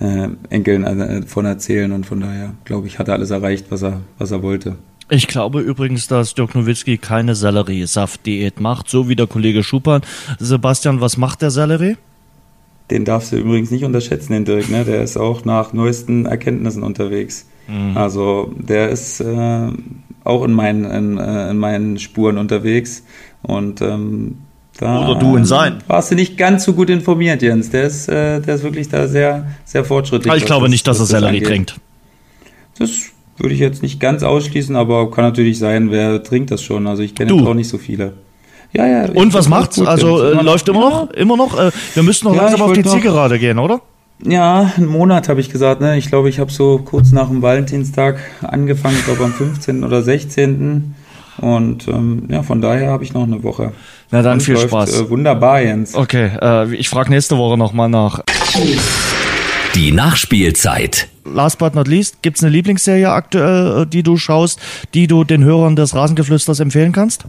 äh, Enkeln äh, von erzählen und von daher, glaube ich, hat er alles erreicht, was er, was er wollte. Ich glaube übrigens, dass Dirk Nowitzki keine Sellerie-Saft-Diät macht, so wie der Kollege Schupan. Sebastian, was macht der Sellerie? Den darfst du übrigens nicht unterschätzen, den Dirk. Ne? Der ist auch nach neuesten Erkenntnissen unterwegs. Mhm. Also der ist äh, auch in meinen, in, äh, in, meinen Spuren unterwegs. Und ähm, da Oder du in sein. Warst du nicht ganz so gut informiert, Jens. Der ist, äh, der ist wirklich da sehr, sehr fortschrittlich. Aber ich glaube das, nicht, dass er Sellerie trinkt. Das würde ich jetzt nicht ganz ausschließen, aber kann natürlich sein, wer trinkt das schon. Also ich kenne auch nicht so viele. Ja, ja. Und was macht's? Also äh, läuft immer noch? Immer noch? Äh, wir müssen noch ja, langsam auf die Zielgerade gehen, oder? Ja, einen Monat habe ich gesagt. Ne? Ich glaube, ich habe so kurz nach dem Valentinstag angefangen, ich glaube am 15. oder 16. Und ähm, ja, von daher habe ich noch eine Woche. Na dann Und viel läuft, Spaß. Äh, wunderbar, Jens. Okay, äh, ich frage nächste Woche nochmal nach. Die Nachspielzeit. Last but not least, gibt's eine Lieblingsserie aktuell, äh, die du schaust, die du den Hörern des Rasengeflüsters empfehlen kannst?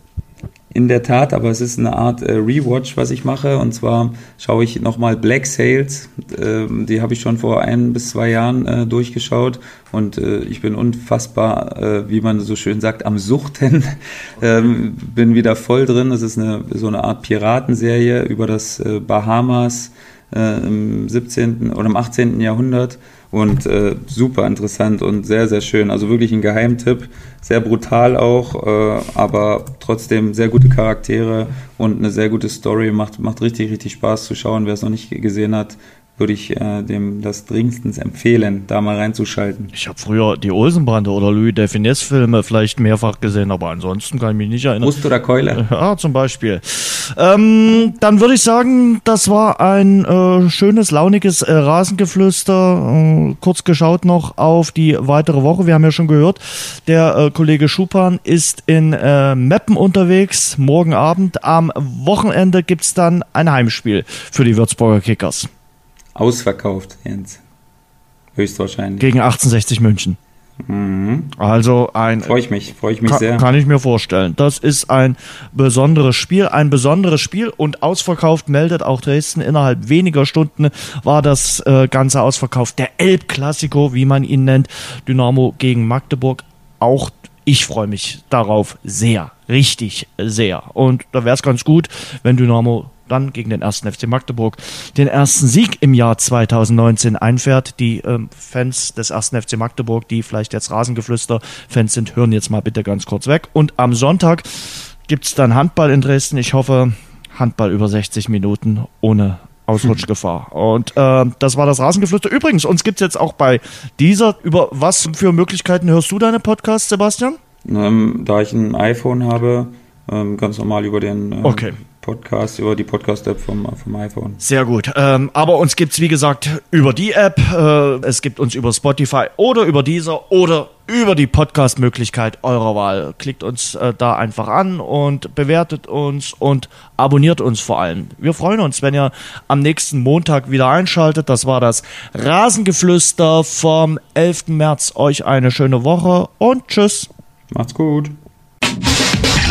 In der Tat, aber es ist eine Art äh, Rewatch, was ich mache. Und zwar schaue ich nochmal Black Sails. Ähm, die habe ich schon vor ein bis zwei Jahren äh, durchgeschaut. Und äh, ich bin unfassbar, äh, wie man so schön sagt, am Suchten. (laughs) ähm, bin wieder voll drin. Es ist eine, so eine Art Piratenserie über das äh, Bahamas äh, im 17. oder im 18. Jahrhundert und äh, super interessant und sehr, sehr schön. Also wirklich ein Geheimtipp, sehr brutal auch, äh, aber trotzdem sehr gute Charaktere und eine sehr gute Story. Macht, macht richtig, richtig Spaß zu schauen. Wer es noch nicht gesehen hat, würde ich äh, dem das dringendstens empfehlen, da mal reinzuschalten. Ich habe früher die Olsenbrande oder Louis de Finesse Filme vielleicht mehrfach gesehen, aber ansonsten kann ich mich nicht erinnern. Brust oder Keule? (laughs) Ja, zum Beispiel. Ähm, dann würde ich sagen, das war ein äh, schönes, launiges äh, Rasengeflüster. Äh, kurz geschaut noch auf die weitere Woche. Wir haben ja schon gehört, der äh, Kollege Schupan ist in äh, Meppen unterwegs. Morgen Abend. Am Wochenende gibt's dann ein Heimspiel für die Würzburger Kickers. Ausverkauft, Jens. Höchstwahrscheinlich. Gegen 1860 München. Mhm. Also ein. Freue ich mich, freue ich mich kann, sehr. Kann ich mir vorstellen. Das ist ein besonderes Spiel, ein besonderes Spiel und ausverkauft meldet auch Dresden. Innerhalb weniger Stunden war das äh, Ganze ausverkauft. Der Elbklassiko, wie man ihn nennt, Dynamo gegen Magdeburg. Auch ich freue mich darauf sehr, richtig sehr. Und da wäre es ganz gut, wenn Dynamo dann gegen den ersten FC Magdeburg den ersten Sieg im Jahr 2019 einfährt. Die ähm, Fans des ersten FC Magdeburg, die vielleicht jetzt Rasengeflüster-Fans sind, hören jetzt mal bitte ganz kurz weg. Und am Sonntag gibt es dann Handball in Dresden. Ich hoffe, Handball über 60 Minuten ohne Ausrutschgefahr. Hm. Und äh, das war das Rasengeflüster. Übrigens, uns gibt es jetzt auch bei dieser. Über was für Möglichkeiten hörst du deine Podcasts, Sebastian? Ähm, da ich ein iPhone habe, ähm, ganz normal über den ähm, okay. Podcast, über die Podcast-App vom, vom iPhone. Sehr gut. Ähm, aber uns gibt es, wie gesagt, über die App, äh, es gibt uns über Spotify oder über dieser oder über die Podcast-Möglichkeit eurer Wahl. Klickt uns äh, da einfach an und bewertet uns und abonniert uns vor allem. Wir freuen uns, wenn ihr am nächsten Montag wieder einschaltet. Das war das Rasengeflüster vom 11. März. Euch eine schöne Woche und tschüss. Macht's gut.